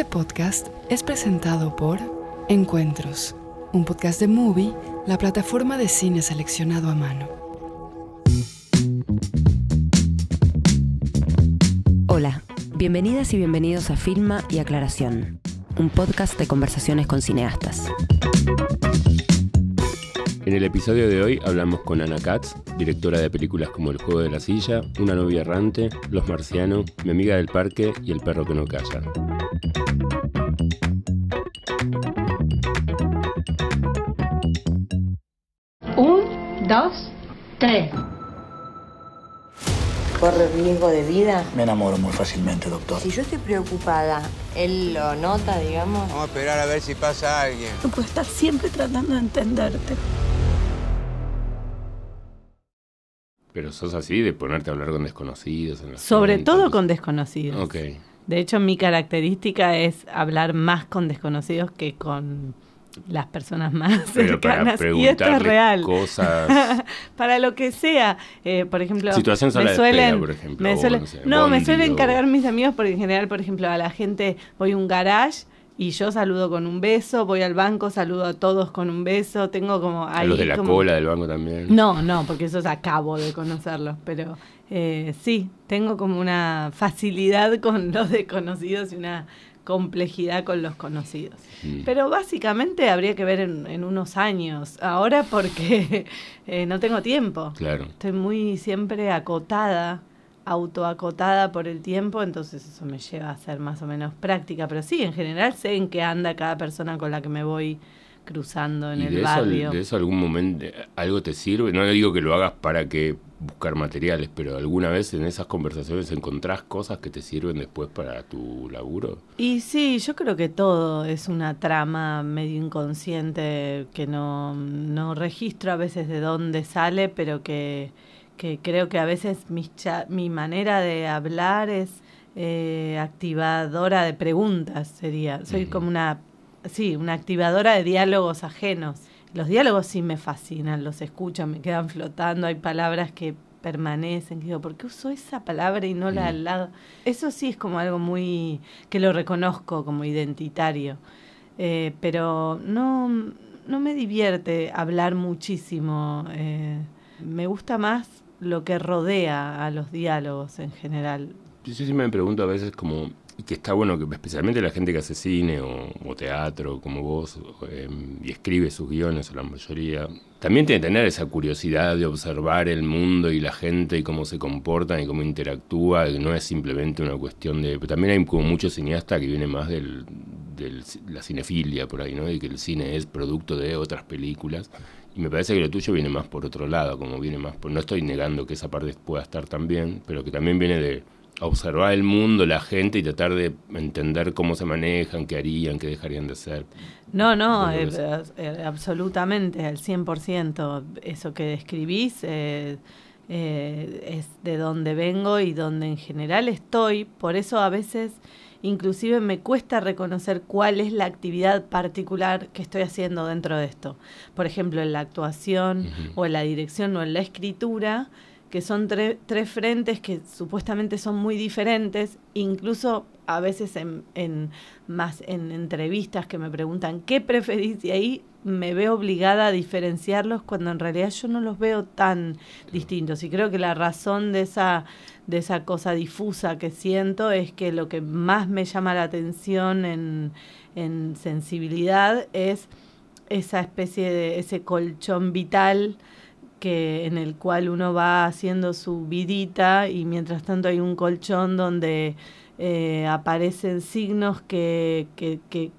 Este podcast es presentado por Encuentros, un podcast de Movie, la plataforma de cine seleccionado a mano. Hola, bienvenidas y bienvenidos a Filma y Aclaración, un podcast de conversaciones con cineastas. En el episodio de hoy hablamos con Ana Katz, directora de películas como El juego de la silla, Una novia errante, Los marcianos, Mi amiga del parque y El perro que no calla. ¿Corre riesgo de vida? Me enamoro muy fácilmente, doctor. Si yo estoy preocupada, ¿él lo nota, digamos? Vamos a esperar a ver si pasa alguien. No puedo estar siempre tratando de entenderte. Pero sos así de ponerte a hablar con desconocidos. En los Sobre todo con desconocidos. Ok. De hecho, mi característica es hablar más con desconocidos que con las personas más Pero para cercanas. Y esto es real. cosas. para lo que sea. Eh, por ejemplo, Situación me suelen, espera, por ejemplo, me o suelen- no sé, no, me suelen cargar mis amigos porque en general, por ejemplo, a la gente voy a un garage y yo saludo con un beso, voy al banco, saludo a todos con un beso, tengo como A ahí los de la como- cola del banco también. No, no, porque esos acabo de conocerlos, pero eh, sí, tengo como una facilidad con los desconocidos y una complejidad con los conocidos. Mm. Pero básicamente habría que ver en, en unos años, ahora porque eh, no tengo tiempo. Claro. Estoy muy siempre acotada, autoacotada por el tiempo, entonces eso me lleva a ser más o menos práctica. Pero sí, en general sé en qué anda cada persona con la que me voy cruzando en ¿Y el de eso, barrio. de eso algún momento algo te sirve? No digo que lo hagas para que buscar materiales, pero alguna vez en esas conversaciones encontrás cosas que te sirven después para tu laburo. Y sí, yo creo que todo es una trama medio inconsciente que no, no registro a veces de dónde sale, pero que, que creo que a veces mis cha- mi manera de hablar es eh, activadora de preguntas, sería. Soy como una, sí, una activadora de diálogos ajenos. Los diálogos sí me fascinan, los escucho, me quedan flotando, hay palabras que permanecen, que digo, ¿por qué uso esa palabra y no la Mm. al lado? Eso sí es como algo muy, que lo reconozco como identitario, Eh, pero no, no me divierte hablar muchísimo, eh, me gusta más lo que rodea a los diálogos en general. Yo sí me pregunto a veces como y que está bueno que especialmente la gente que hace cine o, o teatro como vos em, y escribe sus guiones o la mayoría también tiene que tener esa curiosidad de observar el mundo y la gente y cómo se comportan y cómo interactúa que no es simplemente una cuestión de también hay como muchos cineastas que viene más del, del la cinefilia por ahí no y que el cine es producto de otras películas. Y me parece que lo tuyo viene más por otro lado como viene más no estoy negando que esa parte pueda estar también pero que también viene de observar el mundo, la gente y tratar de entender cómo se manejan, qué harían, qué dejarían de hacer. No, no, ¿Vos lo eh, ves? eh, absolutamente, al 100%. Eso que describís eh, eh, es de donde vengo y donde en general estoy. Por eso a veces inclusive me cuesta reconocer cuál es la actividad particular que estoy haciendo dentro de esto. Por ejemplo, en la actuación o en la dirección o en la escritura, que son tre- tres frentes que supuestamente son muy diferentes, incluso a veces en, en más en entrevistas que me preguntan qué preferís y ahí me veo obligada a diferenciarlos cuando en realidad yo no los veo tan distintos. Y creo que la razón de esa de esa cosa difusa que siento es que lo que más me llama la atención en, en sensibilidad es esa especie de ese colchón vital que en el cual uno va haciendo su vidita y mientras tanto hay un colchón donde eh, aparecen signos que, que, que,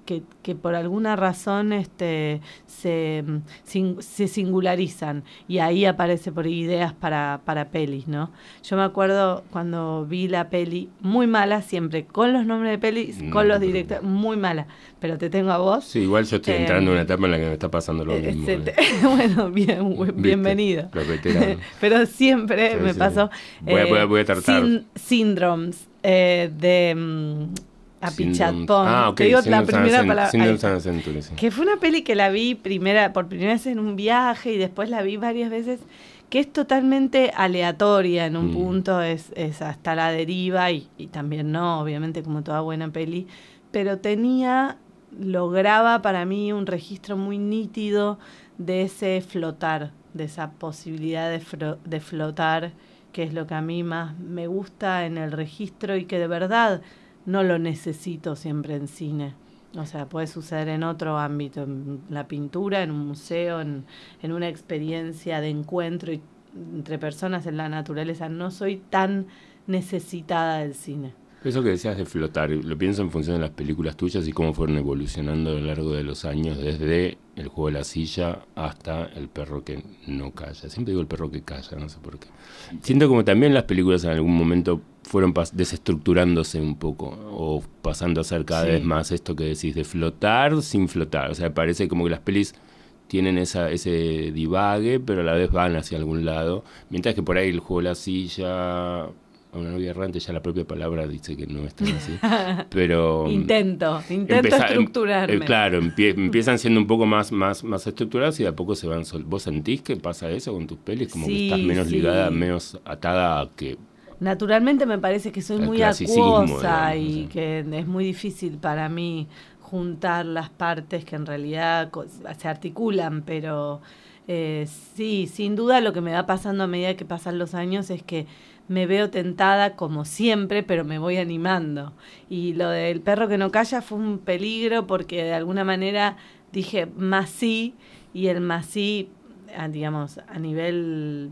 que, por alguna razón este, se, mm, sin- se singularizan y ahí aparece por ideas para, para pelis, ¿no? Yo me acuerdo cuando vi la peli, muy mala siempre, con los nombres de pelis, No con los directores, muy mala, pero te tengo a vos. Sí, igual yo estoy Eh, entrando en una etapa en la que me está pasando lo Eh, mismo. te- bueno, bien, ¿Viste? bienvenido. Pero siempre Sí, me sí. pasó. Voy a tratar. sin- síndromes eh, de mm, Apichatpong. Ah, ok. Te digo la Syndrome primera San- palabra. Syndrome ahí está. San Century, sí. Que fue una peli que la vi primera, por primera vez en un viaje y después la vi varias veces, que es totalmente aleatoria en un Mm. punto, es, es hasta la deriva y, y también no, obviamente como toda buena peli, pero tenía, lograba para mí un registro muy nítido de ese flotar, de esa posibilidad de, de flotar, que es lo que a mí más me gusta en el registro y que de verdad no lo necesito siempre en cine. O sea, puede suceder en otro ámbito, en la pintura, en un museo, en, en una experiencia de encuentro y- entre personas en la naturaleza. No soy tan necesitada del cine. Eso que decías de flotar, lo pienso en función de las películas tuyas y cómo fueron evolucionando a lo largo de los años, desde el juego de la silla hasta el perro que no calla. Siempre digo el perro que calla, no sé por qué. Siento como también las películas en algún momento fueron desestructurándose un poco o pasando a ser cada Sí. vez más esto que decís de flotar sin flotar. O sea, parece como que las pelis tienen esa, ese divague, pero a la vez van hacia algún lado. Mientras que por ahí el juego de la silla, a una novia errante, ya la propia palabra dice que no es tan así. Pero. Intento, intento empeza- em- estructurarme. eh, claro, empie- empiezan siendo un poco más, más, más estructuradas y de a poco se van. sol- ¿Vos sentís que pasa eso con tus pelis? Como que estás menos sí. ligada, menos atada a que. Naturalmente me parece que soy muy acuosa digamos, y que es muy difícil para mí juntar las partes que en realidad se articulan, pero eh, sí, sin duda lo que me va pasando a medida que pasan los años es que me veo tentada como siempre, pero me voy animando. Y lo del perro que no calla fue un peligro porque de alguna manera dije más sí y el más sí, ah, digamos, a nivel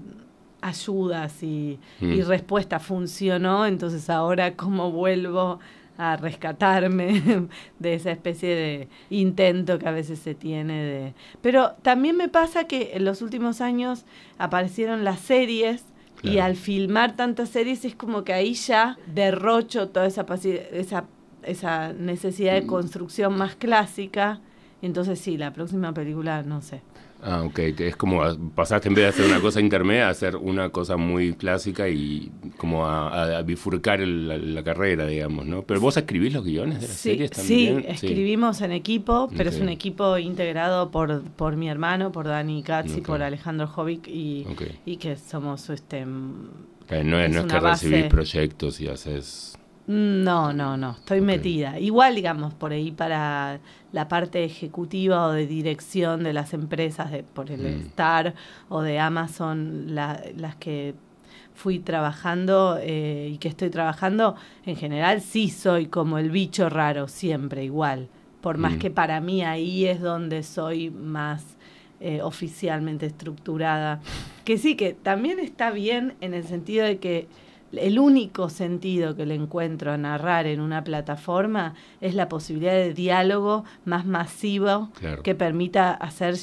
ayudas y, Mm. y respuesta funcionó, entonces ahora cómo vuelvo a rescatarme de esa especie de intento que a veces se tiene de... Pero también me pasa que en los últimos años aparecieron las series y al filmar tantas series es como que ahí ya derrocho toda esa, esa, esa necesidad de construcción más clásica. Entonces sí, la próxima película, no sé. Ah, ok. Es como pasaste en vez de hacer una cosa intermedia a hacer una cosa muy clásica y como a, bifurcar el- la, la carrera, digamos, ¿no? Pero vos escribís los guiones de las Sí, series sí, también. escribimos en equipo, pero es un equipo integrado por, por mi hermano, por Dani Katz y por Alejandro Jovic y, y que somos este Eh, No es, es no es que recibís proyectos y haces. No, no, no, estoy metida. Igual, digamos, por ahí para la parte ejecutiva o de dirección de las empresas, de, por el Mm. Star o de Amazon, la- las que fui trabajando eh, y que estoy trabajando, en general sí soy como el bicho raro, siempre igual. Por más Mm. que para mí ahí es donde soy más eh, oficialmente estructurada. Que sí, que también está bien en el sentido de que el único sentido que le encuentro a narrar en una plataforma es la posibilidad de diálogo más masivo Claro. que permita hacer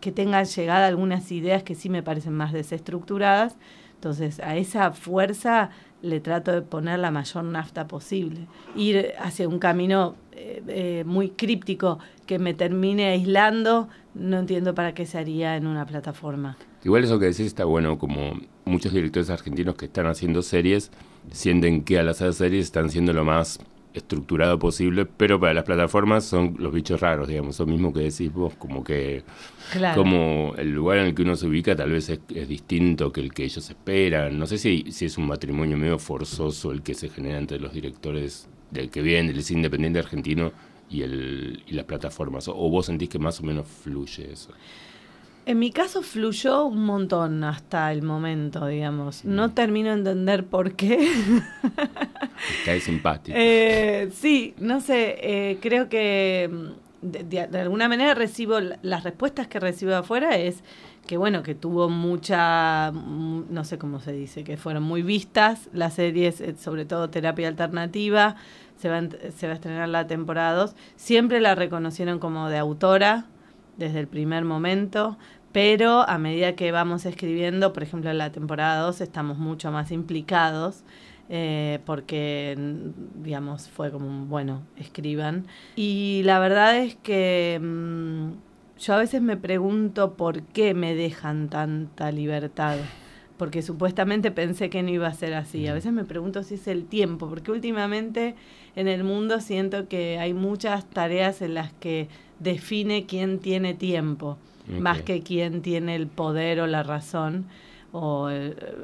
que tengan llegada algunas ideas que sí me parecen más desestructuradas. Entonces, a esa fuerza le trato de poner la mayor nafta posible. Ir hacia un camino eh, eh, muy críptico que me termine aislando, no entiendo para qué se haría en una plataforma. Igual eso que decís está bueno, como muchos directores argentinos que están haciendo series sienten que al hacer series están siendo lo más estructurado posible, pero para las plataformas son los bichos raros, digamos, eso mismo que decís vos, como que Claro. como el lugar en el que uno se ubica tal vez es, es distinto que el que ellos esperan. No sé si, si es un matrimonio medio forzoso el que se genera entre los directores del que vienen del cine independiente argentino y, el, y las plataformas, o vos sentís que más o menos fluye eso. En mi caso fluyó un montón hasta el momento, digamos. No Mm. termino de entender por qué. Cae simpático. Eh, sí, no sé, eh, creo que mm, de, de- de alguna manera recibo, la- las respuestas que recibo de afuera es que bueno, que tuvo mucha, mm, no sé cómo se dice, que fueron muy vistas las series, eh, sobre todo terapia alternativa, se va, se va a estrenar la temporada 2, siempre la reconocieron como de autora desde el primer momento, pero a medida que vamos escribiendo, por ejemplo en la temporada 2 estamos mucho más implicados eh, porque, digamos, fue como un, bueno, escriban. Y la verdad es que mm, yo a veces me pregunto por qué me dejan tanta libertad. Porque supuestamente pensé que no iba a ser así. A veces me pregunto si es el tiempo, porque últimamente en el mundo siento que hay muchas tareas en las que define quién tiene tiempo, más que quién tiene el poder o la razón o,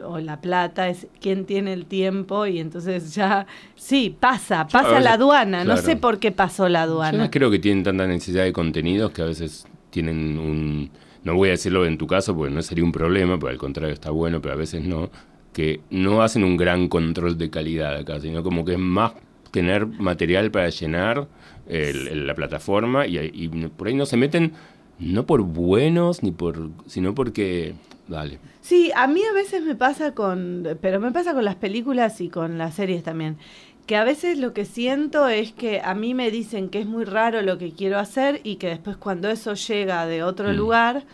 o la plata, es quién tiene el tiempo y entonces ya, sí, pasa, pasa veces- la aduana, no sé por qué pasó la Yo aduana. no creo que tienen tanta necesidad de contenidos que a veces tienen un... No voy a decirlo en tu caso porque no sería un problema, porque al contrario está bueno, pero a veces no, que no hacen un gran control de calidad acá, sino como que es más tener material para llenar el- el- la plataforma y, y por ahí no se meten no por buenos ni por sino porque dale Sí, a mí a veces me pasa con, pero me pasa con las películas y con las series también, que a veces lo que siento es que a mí me dicen que es muy raro lo que quiero hacer y que después cuando eso llega de otro Mm. lugar,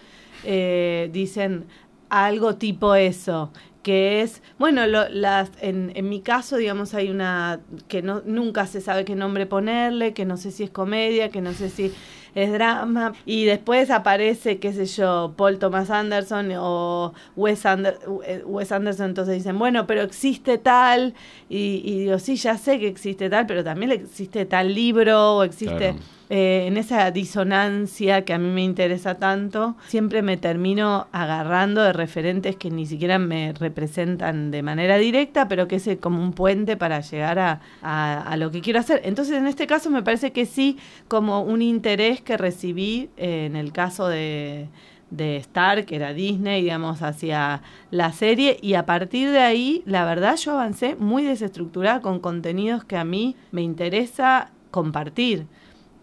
eh, dicen algo tipo eso que es, bueno, lo- las, en, en mi caso, digamos, hay una que no, nunca se sabe qué nombre ponerle, que no sé si es comedia, que no sé si es drama, y después aparece, qué sé yo, Paul Thomas Anderson o Wes, Ander- Wes Anderson, entonces dicen, bueno, pero existe tal, y, y digo, sí, ya sé que existe tal, pero también existe tal libro, o existe... Eh, en esa disonancia que a mí me interesa tanto, siempre me termino agarrando de referentes que ni siquiera me representan de manera directa, pero que es como un puente para llegar a lo que quiero hacer. Entonces, en este caso, me parece que sí, como un interés que recibí eh, en el caso de de Star, que era Disney, digamos, hacia la serie, y a partir de ahí, la verdad, yo avancé muy desestructurada con contenidos que a mí me interesa compartir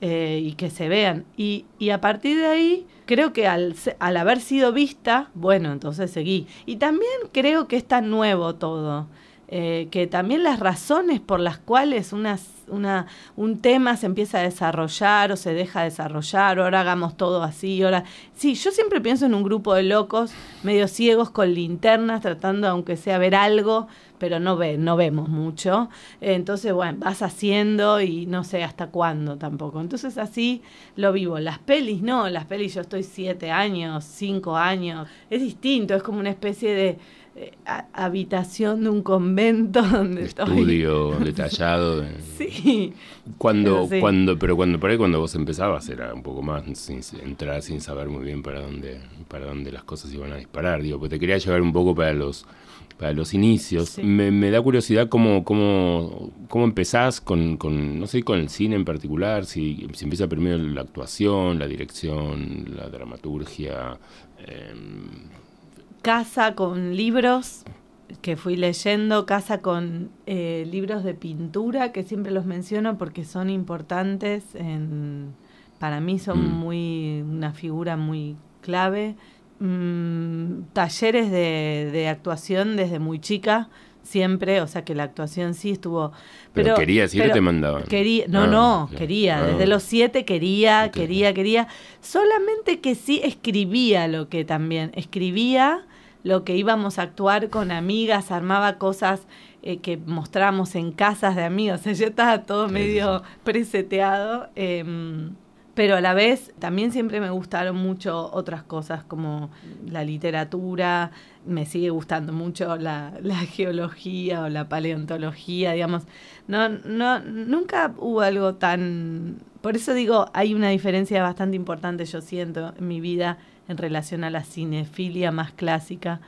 eh, y que se vean. Y, y a partir de ahí, creo que al, al haber sido vista, bueno, entonces seguí. Y también creo que es tan nuevo todo. eh, que también las razones por las cuales una, una, un tema se empieza a desarrollar o se deja desarrollar, ahora hagamos todo así, ahora... Sí, yo siempre pienso en un grupo de locos medio ciegos con linternas tratando, aunque sea, ver algo, pero no, ve, no vemos mucho. Entonces, bueno, vas haciendo y no sé hasta cuándo tampoco. Entonces así lo vivo. Las pelis, no, las pelis yo estoy siete años, cinco años. Es distinto, es como una especie de eh, a- habitación de un convento donde estoy. estudio detallado de- Sí. Cuando, Pero sí. cuando, pero cuando por ahí cuando vos empezabas era un poco más sin, entrar sin saber muy bien para dónde, para dónde las cosas iban a disparar, digo, porque te quería llevar un poco para los, para los inicios. Sí. Me, me da curiosidad cómo, cómo, cómo empezás con, con, no sé, con el cine en particular, si, si empieza primero la actuación, la dirección, la dramaturgia. em, casa con libros que fui leyendo, casa con eh, libros de pintura, que siempre los menciono porque son importantes, en, para mí son Mm. muy una figura muy clave. Mm, talleres de, de actuación desde muy chica, siempre, o sea que la actuación sí estuvo... Pero querías ir pero te mandaban. Quería, no, Ah, no, quería. Ah. Desde los siete quería, quería, quería. Solamente que sí escribía lo que también. Escribía lo que íbamos a actuar con amigas, armaba cosas eh, que mostrábamos en casas de amigos. O sea, ya estaba todo medio preseteado. em, pero a la vez también siempre me gustaron mucho otras cosas como la literatura, me sigue gustando mucho la, geología o la paleontología, digamos. No, no, nunca hubo algo tan... Por eso digo, hay una diferencia bastante importante, yo siento, en mi vida en relación a la cinefilia más clásica,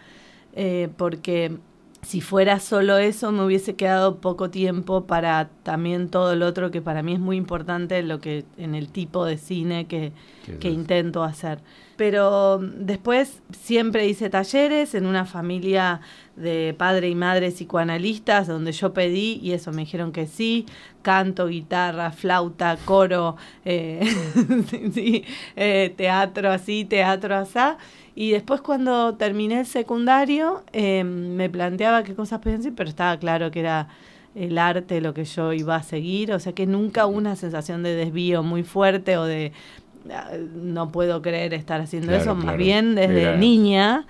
eh, porque si fuera solo eso me hubiese quedado poco tiempo para también todo lo otro que para mí es muy importante lo que en el tipo de cine que, ¿Qué que intento hacer. Pero mm, después siempre hice talleres en una familia de padre y madre psicoanalistas donde yo pedí y eso me dijeron que sí, canto, guitarra, flauta, coro, eh, sí, eh, teatro así, teatro asá. Y después cuando terminé el secundario eh, me planteaba qué cosas podían ser, pero estaba claro que era el arte lo que yo iba a seguir, o sea que nunca hubo una sensación de desvío muy fuerte o de "Ah, no puedo creer estar haciendo Claro, eso, más bien desde niña,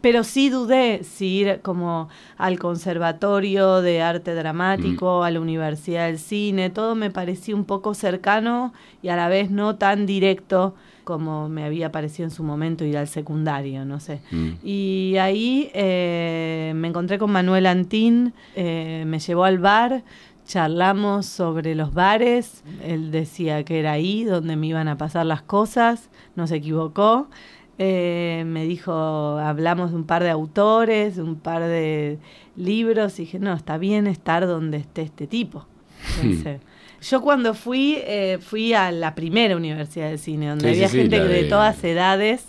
pero sí dudé si ir como al conservatorio de arte dramático, a la Universidad del Cine, todo me parecía un poco cercano y a la vez no tan directo como me había parecido en su momento ir al secundario, no sé. Mm. Y ahí eh, me encontré con Manuel Antín, eh, me llevó al bar, charlamos sobre los bares, él decía que era ahí donde me iban a pasar las cosas, no se equivocó. Eh, me dijo, hablamos de un par de autores, de un par de libros, y dije, no, está bien estar donde esté este tipo. Entonces, yo cuando fui, eh, fui a la primera universidad de cine, donde Sí, había sí, gente de de- todas edades.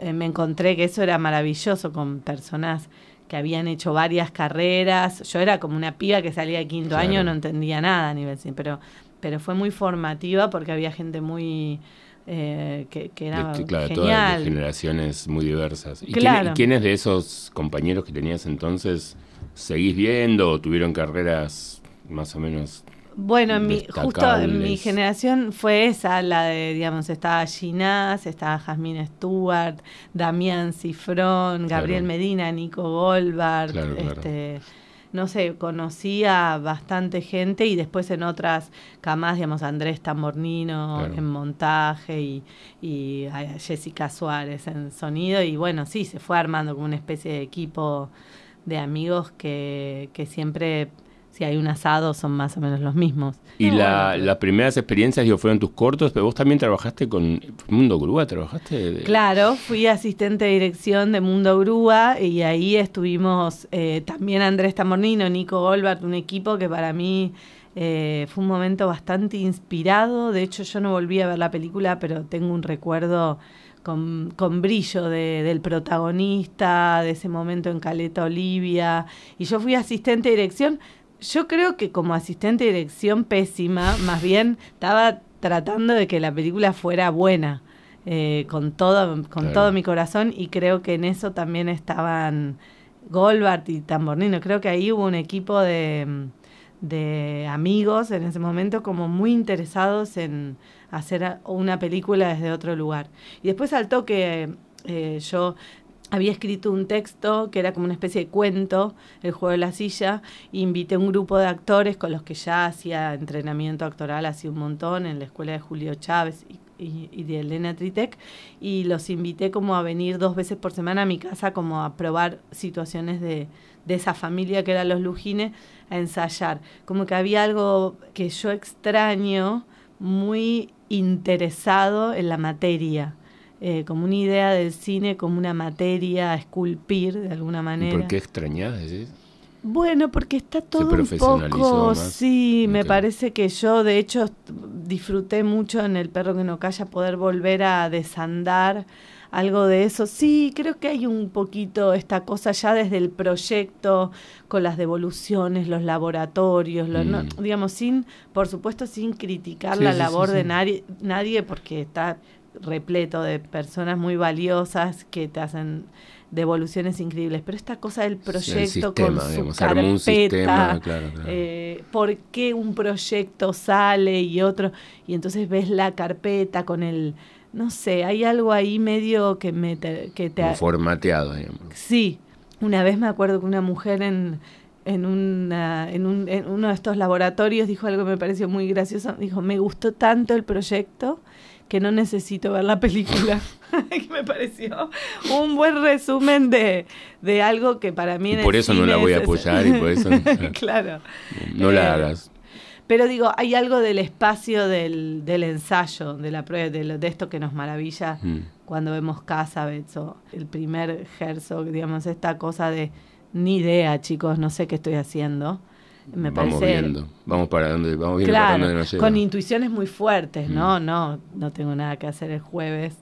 Eh, me encontré que eso era maravilloso con personas que habían hecho varias carreras. Yo era como una piba que salía de quinto Claro. año, no entendía nada a nivel cine, pero, pero fue muy formativa porque había gente muy... eh, que, que era De- claro, todas genial. de generaciones muy diversas. ¿Y, Claro. quién- y quiénes de esos compañeros que tenías entonces seguís viendo o tuvieron carreras más o menos Bueno, en mi, justo en mi generación fue esa, la de, digamos, estaba Ginás, estaba Jasmine Stewart, Damián Cifrón, Gabriel Claro. Medina, Nico Goldberg, Claro, claro. este no sé, conocía bastante gente y después en otras camas, digamos, Andrés Tambornino en montaje y, y a Jessica Suárez en sonido y bueno, sí, se fue armando como una especie de equipo de amigos que, que siempre, si hay un asado, son más o menos los mismos. Y No, la- bueno, las primeras experiencias digo, fueron tus cortos, pero vos también trabajaste con Mundo Grúa, trabajaste de- Claro, fui asistente de dirección de Mundo Grúa y ahí estuvimos eh, también Andrés Tamornino, Nico Goldberg, un equipo que para mí eh, fue un momento bastante inspirado. De hecho, yo no volví a ver la película, pero tengo un recuerdo con, con brillo de- del protagonista, de ese momento en Caleta Olivia. Y yo fui asistente de dirección. Yo creo que como asistente de dirección pésima, más bien estaba tratando de que la película fuera buena eh, con todo con Claro. todo mi corazón y creo que en eso también estaban Goldberg y Tambornino. Creo que ahí hubo un equipo de, de amigos en ese momento como muy interesados en hacer una película desde otro lugar. Y después al toque eh, yo había escrito un texto que era como una especie de cuento, El juego de la silla, e invité a un grupo de actores con los que ya hacía entrenamiento actoral hace un montón en la escuela de Julio Chávez y, de Elena Tritec, y los invité como a venir dos veces por semana a mi casa como a probar situaciones de, de esa familia que eran los Lujines, a ensayar. Como que había algo que yo extraño, muy interesado en la materia eh, como una idea del cine, como una materia a esculpir de alguna ¿Y manera. por qué extrañás? decís? Bueno, porque está todo un poco, más. sí, me parece que yo de hecho disfruté mucho en El perro que no calla poder volver a desandar algo de eso. Sí, creo que hay un poquito esta cosa ya desde el proyecto con las devoluciones, los laboratorios, lo- no- Mm. digamos sin, por supuesto, sin criticar Sí, la sí, sí, labor de nadie, nadie porque está repleto de personas muy valiosas que te hacen devoluciones increíbles, pero esta cosa del Sí, el proyecto sistema, con su digamos, carpeta, un sistema, claro, claro. eh, por qué un proyecto sale y otro, y entonces ves la carpeta con el, no sé, hay algo ahí medio que me te, que te formateado, digamos. Sí, una vez me acuerdo que una mujer en, en, una, en, un, en uno de estos laboratorios dijo algo que me pareció muy gracioso. Dijo, me gustó tanto el proyecto que no necesito ver la película. que me pareció un buen resumen de, de algo que para mí Y por eso no la voy a apoyar y por eso... claro. No Eh, la hagas. Pero digo, hay algo del espacio del, del ensayo, de la prueba, de, lo- de esto que nos maravilla Mm. cuando vemos Casabets o el primer Herzog, digamos, esta cosa de ni idea, chicos, no sé qué estoy haciendo. Me vamos parece viendo. Vamos para donde, vamos viendo claro, dónde nos lleva. con intuiciones muy fuertes, ¿no? Mm. No, no tengo nada que hacer el jueves.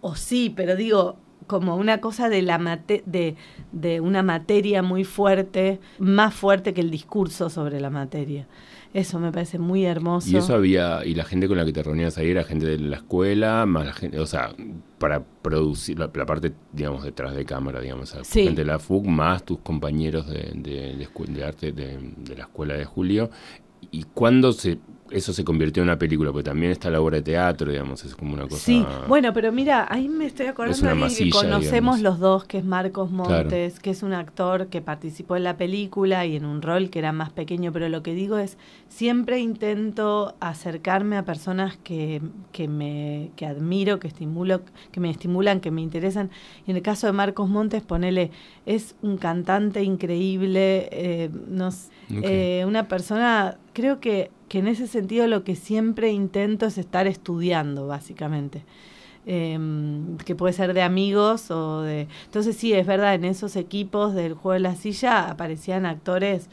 O sí, pero digo, como una cosa de la mate de, de una materia muy fuerte, más fuerte que el discurso sobre la materia. Eso me parece muy hermoso. Y eso había, y la gente con la que te reunías ahí era gente de la escuela, más la gente, o sea, para producir la, la parte, digamos, detrás de cámara, digamos, Sí. gente de la FUC, más tus compañeros de, de, de arte de, de la escuela de Julio. ¿Y cuándo se, eso se convirtió en una película? Porque también está la obra de teatro, digamos, es como una cosa... Sí, bueno, pero mira, ahí me estoy acordando Es de alguien que conocemos digamos. los dos, que es Marcos Montes, que es un actor que participó en la película y en un rol que era más pequeño, pero lo que digo es, siempre intento acercarme a personas que, que me que admiro, que estimulo, que me estimulan, que me interesan. Y en el caso de Marcos Montes, ponele, es un cantante increíble, eh, nos, eh, una persona, creo que, que en ese sentido lo que siempre intento es estar estudiando, básicamente. em, que puede ser de amigos o de... Entonces sí, es verdad, en esos equipos del juego de la silla aparecían actores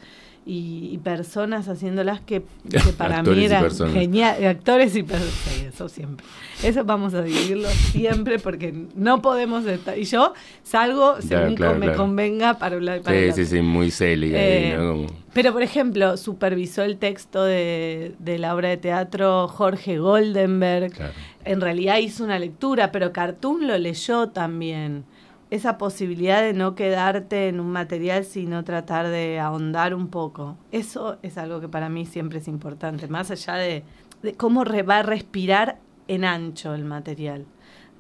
y, personas haciéndolas que, para mí eran genial, actores y personas, eso siempre. Eso vamos a dividirlo siempre porque no podemos estar. Y yo salgo según me convenga para y para sí, Sí, sí, muy. Eh, pero, por ejemplo, supervisó el texto de, de la obra de teatro Jorge Goldenberg. En realidad hizo una lectura, pero Cartoon lo leyó también esa posibilidad de no quedarte en un material, sino tratar de ahondar un poco. Eso es algo que para mí siempre es importante, más allá de, cómo va a respirar en ancho el material.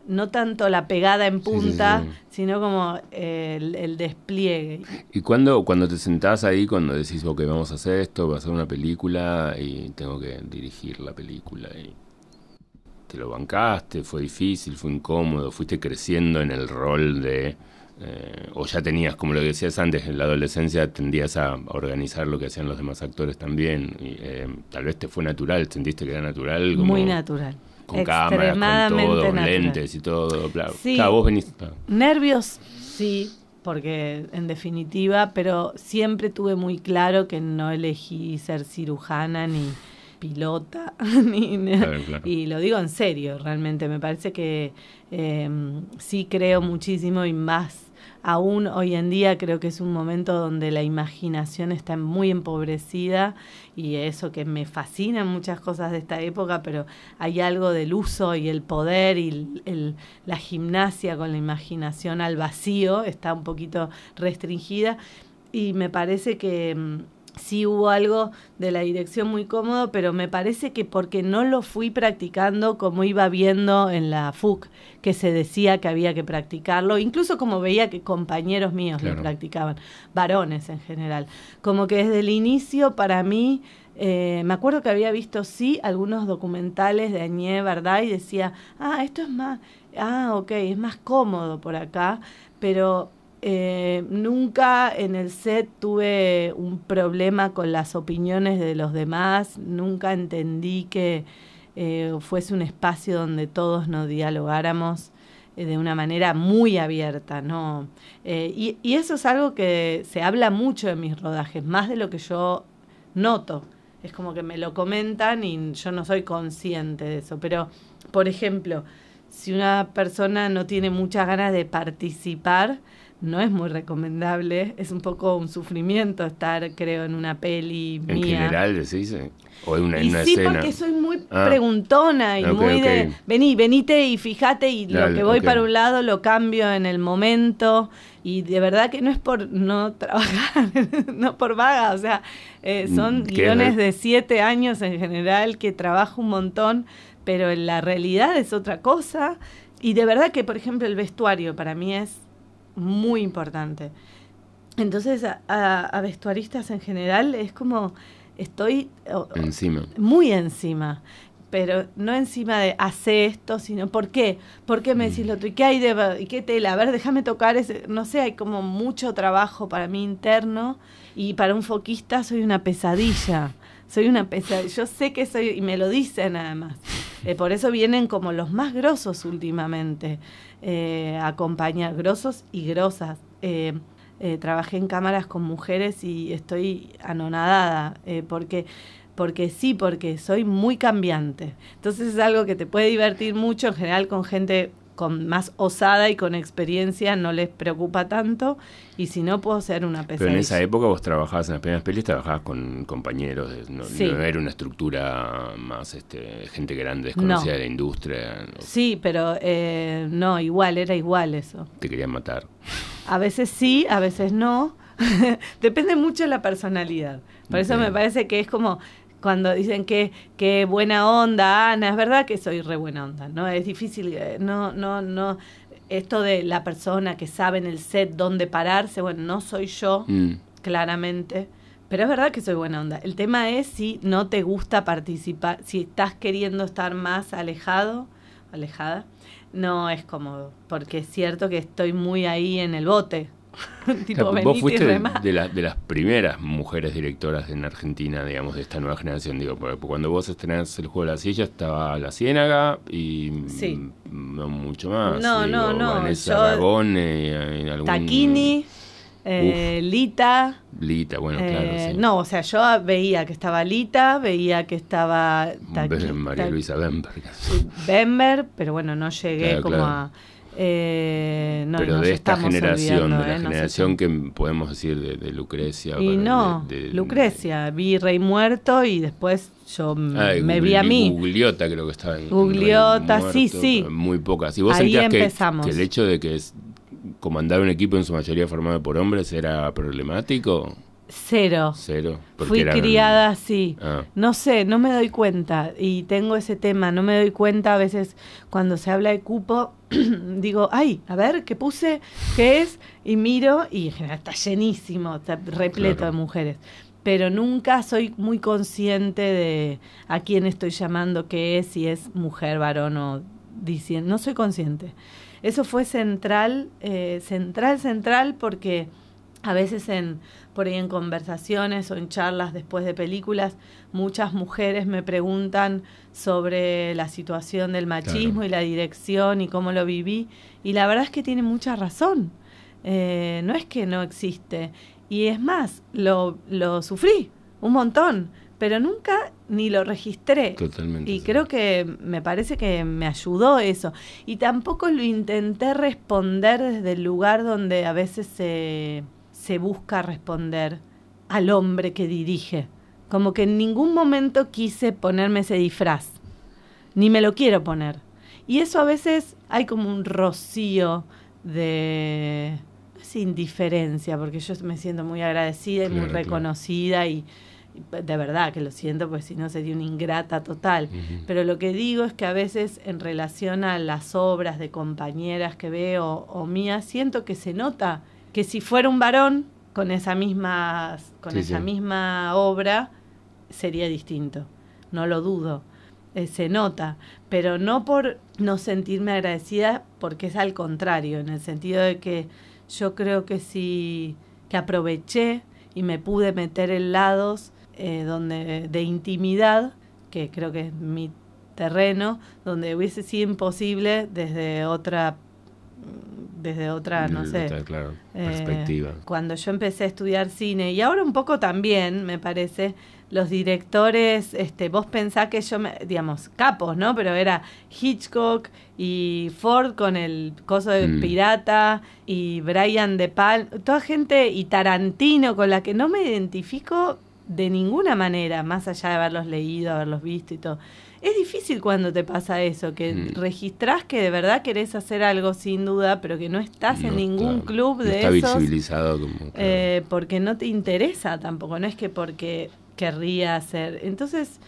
No tanto la pegada en punta, sino como el, despliegue. ¿Y cuando, cuando te sentás ahí, cuando decís, ok, vamos a hacer esto, voy a hacer una película y tengo que dirigir la película? Y te lo bancaste, fue difícil, fue incómodo, fuiste creciendo en el rol de... Eh, o ya tenías, como lo decías antes, en la adolescencia tendías a organizar lo que hacían los demás actores también. Y, eh, tal vez te fue natural, sentiste que era natural. Muy natural. Con cámaras, con todo, lentes y todo. Sí. vos venís. Nervios, sí, porque en definitiva, pero siempre tuve muy claro que no elegí ser cirujana ni pilota, y lo digo en serio, realmente, me parece que em, sí creo muchísimo y más aún hoy en día creo que es un momento donde la imaginación está muy empobrecida y eso que me fascina muchas cosas de esta época, pero hay algo del uso y el poder y la gimnasia con la imaginación al vacío está un poquito restringida y me parece que em, sí hubo algo de la dirección muy cómodo, pero me parece que porque no lo fui practicando como iba viendo en la FUC, que se decía que había que practicarlo, incluso como veía que compañeros míos lo practicaban, varones en general. Como que desde el inicio para mí, eh, me acuerdo que había visto sí algunos documentales de Añé, ¿verdad? Y decía, ah, esto es más, ah, ok, es más cómodo por acá, pero eh, nunca en el set tuve un problema con las opiniones de los demás, nunca entendí que eh, fuese un espacio donde todos nos dialogáramos eh, de una manera muy abierta, ¿no? Y, y, eso es algo que se habla mucho en mis rodajes, más de lo que yo noto. Es como que me lo comentan y yo no soy consciente de eso. Pero, por ejemplo, si una persona no tiene muchas ganas de participar, no es muy recomendable, es un poco un sufrimiento estar, creo, en una peli mía. En general, decís, o en una, y sí, porque soy muy ah. preguntona y muy de, vení, venite y fíjate y lo que voy para un lado lo cambio en el momento y de verdad que no es por no trabajar, no por vaga, o sea, eh, son guiones de siete años en general que trabajo un montón, pero en la realidad es otra cosa. Y de verdad que, por ejemplo, el vestuario para mí es muy importante. Entonces, a, vestuaristas en general es como estoy encima. Muy encima. Pero no encima de hace esto, sino ¿por qué? ¿Por qué me decís lo otro? ¿Y qué hay de y qué tela? A ver, déjame tocar ese. No sé, hay como mucho trabajo para mí interno y para un foquista soy una pesadilla. Soy una pesadilla. Yo sé que soy, y me lo dicen además. Eh, por eso vienen como los más grosos últimamente eh, acompañar, grosos y grosas. Eh, eh, trabajé en cámaras con mujeres y estoy anonadada, eh, porque, porque sí, porque soy muy cambiante. Entonces es algo que te puede divertir mucho, en general con gente con más osada y con experiencia no les preocupa tanto y si no puedo ser una pesadilla. Pero en esa época vos trabajabas en las primeras pelis, trabajabas con compañeros, no, era una estructura más este, gente grande, desconocida de la industria. Sí, pero eh, no, igual, era igual eso. Te querían matar. A veces sí, a veces no. Depende mucho de la personalidad. Por eso me parece que es como cuando dicen que, que buena onda, Ana, es verdad que soy re buena onda, ¿no? Es difícil, eh, no, no, no, esto de la persona que sabe en el set dónde pararse, bueno, no soy yo, mm. claramente, pero es verdad que soy buena onda. El tema es si no te gusta participar, si estás queriendo estar más alejado, alejada, no es cómodo, porque es cierto que estoy muy ahí en el bote, tipo, Vos fuiste de, de la- de las primeras mujeres directoras en Argentina, digamos, de esta nueva generación. Digo, porque cuando vos estrenás el juego de la silla estaba La Ciénaga y Sí. no mucho más. No, Digo, no, no, Vanessa yo- Aragone, eh, algún- Taquini, eh, Lita. Lita, bueno, claro, eh, sí. No, o sea, yo veía que estaba Lita, veía que estaba María Luisa Bemberg. Bember, pero bueno, no llegué Claro, como claro. a... eh, no, Pero de esta generación, de la ¿eh? Generación que podemos decir de, de Lucrecia. Y no, de- de- Lucrecia, vi Rey Muerto y después yo Ah, me Gugli- vi a mí. Gugliota creo que estaba en Gugliota, sí, sí. Muy pocas. ¿Y vos Ahí que, empezamos. que el hecho de que es, comandar un equipo en su mayoría formado por hombres era problemático? Cero. Cero. Fui eran- criada así. Ah. No sé, no me doy cuenta. Y tengo ese tema, no me doy cuenta a veces cuando se habla de cupo. digo, ay, a ver, ¿qué puse? ¿Qué es? Y miro y en general está llenísimo, está repleto Claro. de mujeres. Pero nunca soy muy consciente de a quién estoy llamando, qué es, si es mujer, varón o diciendo. No soy consciente. Eso fue central, eh, central, central, porque a veces en por ahí en conversaciones o en charlas después de películas, muchas mujeres me preguntan sobre la situación del machismo Claro. y la dirección y cómo lo viví. Y la verdad es que tiene mucha razón. Eh, no es que no existe. Y es más, lo, lo sufrí un montón, pero nunca ni lo registré. Totalmente. Y sí. creo que me parece que me ayudó eso. Y tampoco lo intenté responder desde el lugar donde a veces se, se busca responder al hombre que dirige. Como que en ningún momento quise ponerme ese disfraz. Ni me lo quiero poner. Y eso a veces hay como un rocío de... No es indiferencia, porque yo me siento muy agradecida y muy claro. reconocida y, y de verdad que lo siento, pues si no sería una ingrata total. Pero lo que digo es que a veces en relación a las obras de compañeras que veo o mías, siento que se nota que si fuera un varón con esa misma, con Sí, esa sí. misma obra, sería distinto. No lo dudo. Eh, se nota, pero no por no sentirme agradecida, porque es al contrario, en el sentido de que yo creo que sí, que aproveché y me pude meter en lados eh, donde de intimidad, que creo que es mi terreno, donde hubiese sido imposible desde otra, desde otra, no sé, claro, eh, perspectiva. cuando yo empecé a estudiar cine y ahora un poco también, me parece, los directores, este, vos pensás que yo, me, digamos, capos, ¿no? Pero era Hitchcock y Ford con el coso de Mm. pirata y Brian De Palma, toda gente y Tarantino con la que no me identifico de ninguna manera, más allá de haberlos leído, haberlos visto y todo. Es difícil cuando te pasa eso, que Mm. registrás que de verdad querés hacer algo sin duda, pero que no estás en No ningún está- club no de está esos. visibilizado como... claro. Eh, porque no te interesa tampoco, no es que porque querría hacer. Entonces,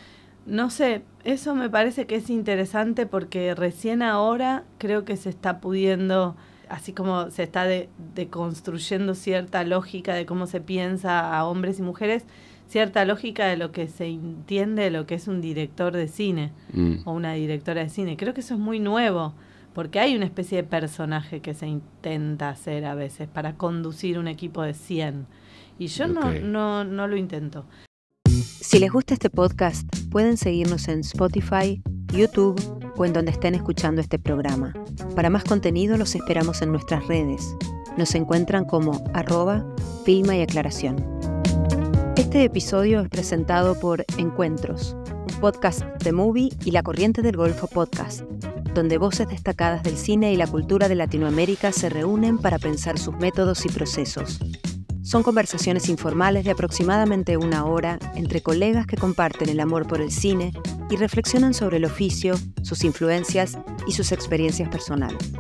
no sé, eso me parece que es interesante porque recién ahora creo que se está pudiendo, así como se está de- deconstruyendo cierta lógica de cómo se piensa a hombres y mujeres, cierta lógica de lo que se entiende de lo que es un director de cine Mm. o una directora de cine. Creo que eso es muy nuevo, porque hay una especie de personaje que se intenta hacer a veces para conducir un equipo de 100. Y yo no, no, no lo intento. Si les gusta este podcast, pueden seguirnos en Spotify, YouTube o en donde estén escuchando este programa. Para más contenido los esperamos en nuestras redes. Nos encuentran como arroba filma y aclaración. Este episodio es presentado por Encuentros, un podcast de Movie y La Corriente del Golfo Podcast, donde voces destacadas del cine y la cultura de Latinoamérica se reúnen para pensar sus métodos y procesos. Son conversaciones informales de aproximadamente una hora entre colegas que comparten el amor por el cine y reflexionan sobre el oficio, sus influencias y sus experiencias personales.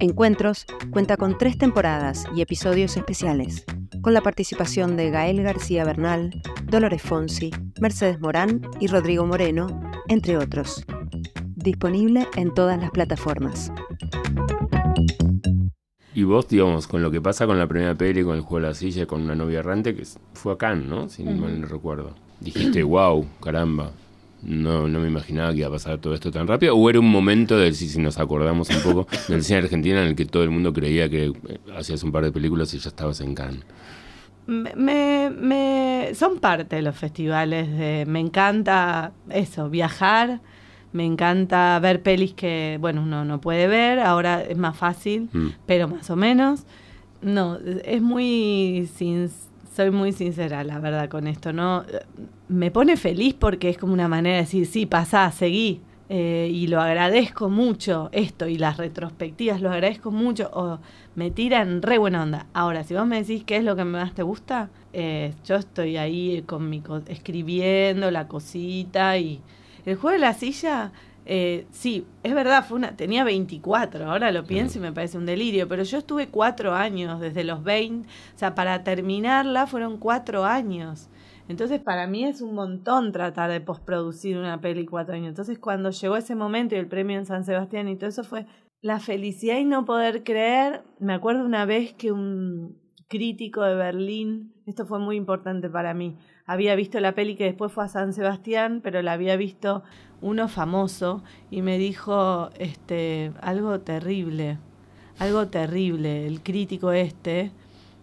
Encuentros cuenta con tres temporadas y episodios especiales, con la participación de Gael García Bernal, Dolores Fonsi, Mercedes Morán y Rodrigo Moreno, entre otros. Disponible en todas las plataformas. Y vos, digamos, con lo que pasa con la primera peli, con el juego de la silla, con una novia errante, que fue acá, ¿no? Si mal no recuerdo. Dijiste, wow, caramba. No, no me imaginaba que iba a pasar todo esto tan rápido. O era un momento, de, si, si nos acordamos un poco, del cine argentino en el que todo el mundo creía que eh, hacías un par de películas y ya estabas en Cannes. Me, me, son parte de los festivales. De, me encanta eso, viajar. Me encanta ver pelis que, bueno, uno no puede ver. Ahora es más fácil, Mm. pero más o menos. No, es muy. sin- soy muy sincera, la verdad, con esto. no Me pone feliz porque es como una manera de decir, sí, pasá, seguí. eh, y lo agradezco mucho, esto y las retrospectivas, lo agradezco mucho. O me tiran re buena onda. Ahora, si vos me decís qué es lo que más te gusta, eh, yo estoy ahí con mi co- escribiendo la cosita y el juego de la silla, eh, sí, es verdad, fue una, tenía 24, ahora lo pienso y me parece un delirio, pero yo estuve cuatro años, desde los 20, o sea, para terminarla fueron cuatro años. Entonces, para mí es un montón tratar de posproducir una peli cuatro años. Entonces, cuando llegó ese momento y el premio en San Sebastián y todo eso fue la felicidad y no poder creer. Me acuerdo una vez que un crítico de Berlín, esto fue muy importante para mí, había visto la peli que después fue a San Sebastián, pero la había visto uno famoso y me dijo este algo terrible, algo terrible, el crítico este.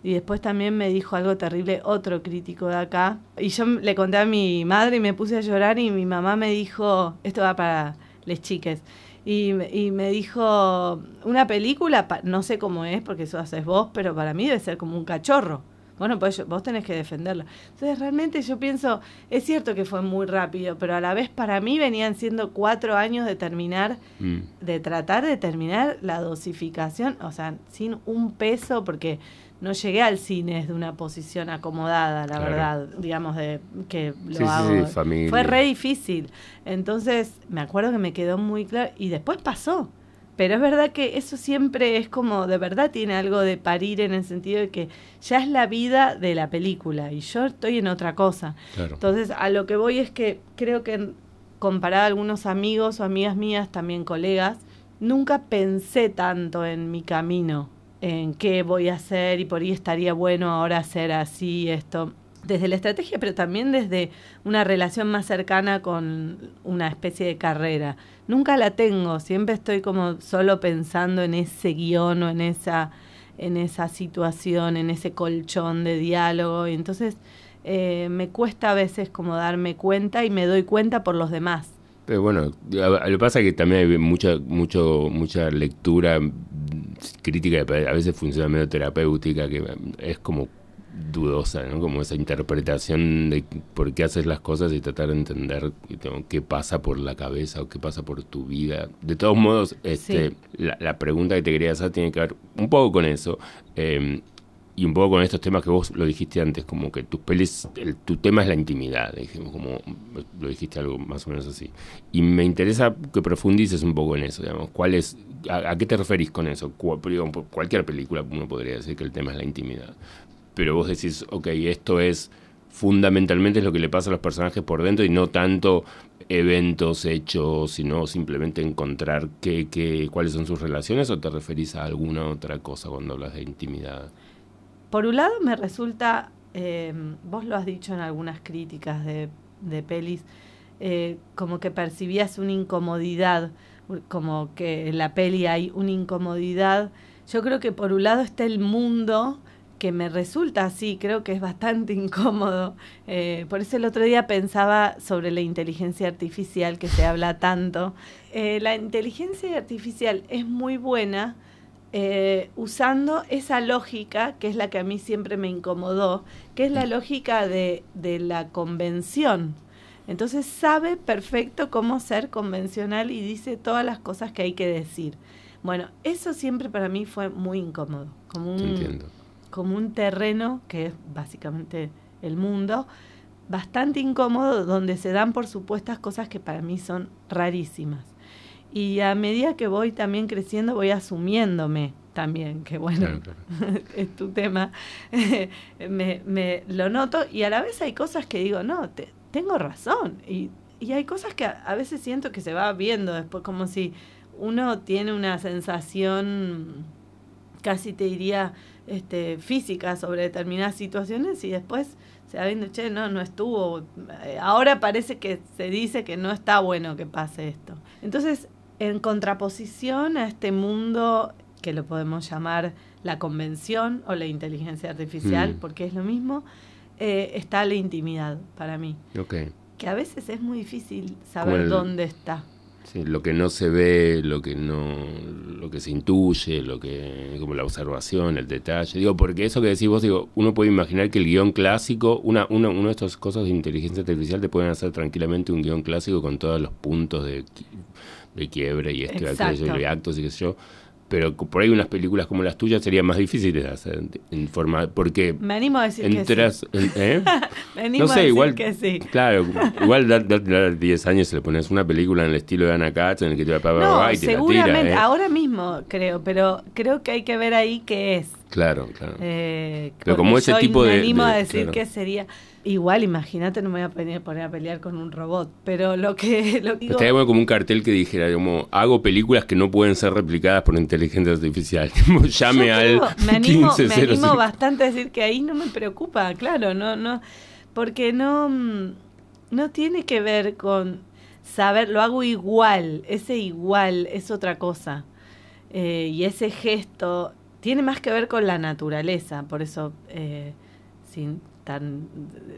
Y después también me dijo algo terrible otro crítico de acá. Y yo le conté a mi madre y me puse a llorar y mi mamá me dijo, esto va para les chiques, y, y me dijo, una película, no sé cómo es, porque eso haces vos, pero para mí debe ser como un cachorro. Bueno, pues vos tenés que defenderla. Entonces, realmente yo pienso, es cierto que fue muy rápido, pero a la vez para mí venían siendo cuatro años de terminar Mm. de tratar de terminar la dosificación, o sea, sin un peso, porque no llegué al cine desde una posición acomodada, la Claro. verdad, digamos, de que lo Sí, sí, hago. sí, familia. Fue re difícil. Entonces, me acuerdo que me quedó muy claro, y después pasó. Pero es verdad que eso siempre es como, de verdad tiene algo de parir en el sentido de que ya es la vida de la película y yo estoy en otra cosa. Claro. Entonces, a lo que voy es que creo que comparado a algunos amigos o amigas mías, también colegas, nunca pensé tanto en mi camino, en qué voy a hacer y por ahí estaría bueno ahora hacer así esto. Desde la estrategia, pero también desde una relación más cercana con una especie de carrera. Nunca la tengo, siempre estoy como solo pensando en ese guion o en esa, en esa situación, en ese colchón de diálogo. Y entonces eh, me cuesta a veces como darme cuenta y me doy cuenta por los demás. Pero bueno, lo que pasa es que también hay mucha, mucho, mucha lectura crítica, a veces funciona medio terapéutica, que es como dudosa, ¿no? Como esa interpretación de por qué haces las cosas y tratar de entender ¿no? qué pasa por la cabeza o qué pasa por tu vida. De todos modos, este, Sí. la, la pregunta que te quería hacer tiene que ver un poco con eso. eh, y un poco con estos temas que vos lo dijiste antes, como que tus pelis, el- tu tema es la intimidad, dijimos, como lo dijiste algo más o menos así. Y me interesa que profundices un poco en eso, digamos, ¿cuál es, a, a qué te referís con eso? Cu- digo, por cualquier película uno podría decir que el tema es la intimidad. Pero vos decís, ok, esto es fundamentalmente lo que le pasa a los personajes por dentro y no tanto eventos, hechos, sino simplemente encontrar qué, qué, cuáles son sus relaciones o te referís a alguna otra cosa cuando hablas de intimidad. Por un lado me resulta, eh, vos lo has dicho en algunas críticas de, de pelis, eh, como que percibías una incomodidad, como que en la peli hay una incomodidad. Yo creo que por un lado está el mundo que me resulta así, creo que es bastante incómodo. Eh, por eso el otro día pensaba sobre la inteligencia artificial que se habla tanto. Eh, la inteligencia artificial es muy buena eh, usando esa lógica, que es la que a mí siempre me incomodó, que es la lógica de, de la convención. Entonces sabe perfecto cómo ser convencional y dice todas las cosas que hay que decir. Bueno, eso siempre para mí fue muy incómodo, entiendo. Como un terreno que es básicamente el mundo, bastante incómodo, donde se dan por supuestas cosas que para mí son rarísimas. Y a medida que voy también creciendo, voy asumiéndome también, que bueno, Claro, claro. es tu tema, me, me lo noto y a la vez hay cosas que digo, no, te- tengo razón. Y, y hay cosas que a, a veces siento que se va viendo después, como si uno tiene una sensación casi te diría este, física sobre determinadas situaciones y después se va viendo, che, no, no estuvo. Eh, ahora parece que se dice que no está bueno que pase esto. Entonces, en contraposición a este mundo que lo podemos llamar la convención o la inteligencia artificial, Mm. porque es lo mismo, eh, está la intimidad para mí. Ok. Que a veces es muy difícil saber el- dónde está. Sí, lo que no se ve, lo que no, lo que se intuye, lo que, como la observación, el detalle. Digo, porque eso que decís vos, digo, uno puede imaginar que el guion clásico, una, una, uno de estos cosas de inteligencia artificial te pueden hacer tranquilamente un guion clásico con todos los puntos de, de quiebre y esto y aquello Exacto. y actos y qué sé yo. Pero por ahí unas películas como las tuyas serían más difíciles de hacer en, forma, porque Me animo a decir entras, que sí. ¿eh? Me animo No a sé, decir igual, que sí. claro, igual dar, dar, dar 10 años y le pones una película en el estilo de Ana Katz en el que te va a No, y te la seguramente, tira, ¿eh? ahora mismo creo, pero creo que hay que ver ahí qué es. Claro, claro. Eh, Pero como ese tipo me de- animo de- a decir claro. que sería igual, imagínate, no me voy a poner, a pelear con un robot, pero lo que lo que digo, Estaría bueno como un cartel que dijera, como, hago películas que no pueden ser replicadas por inteligencia artificial. Llame yo al creo- me animo, me 1505. animo bastante a decir que ahí no me preocupa, claro, no, no, porque no, mm, no tiene que ver con saber, lo hago igual, ese igual es otra cosa. Eh, y ese gesto tiene más que ver con la naturaleza, por eso eh, sin tan,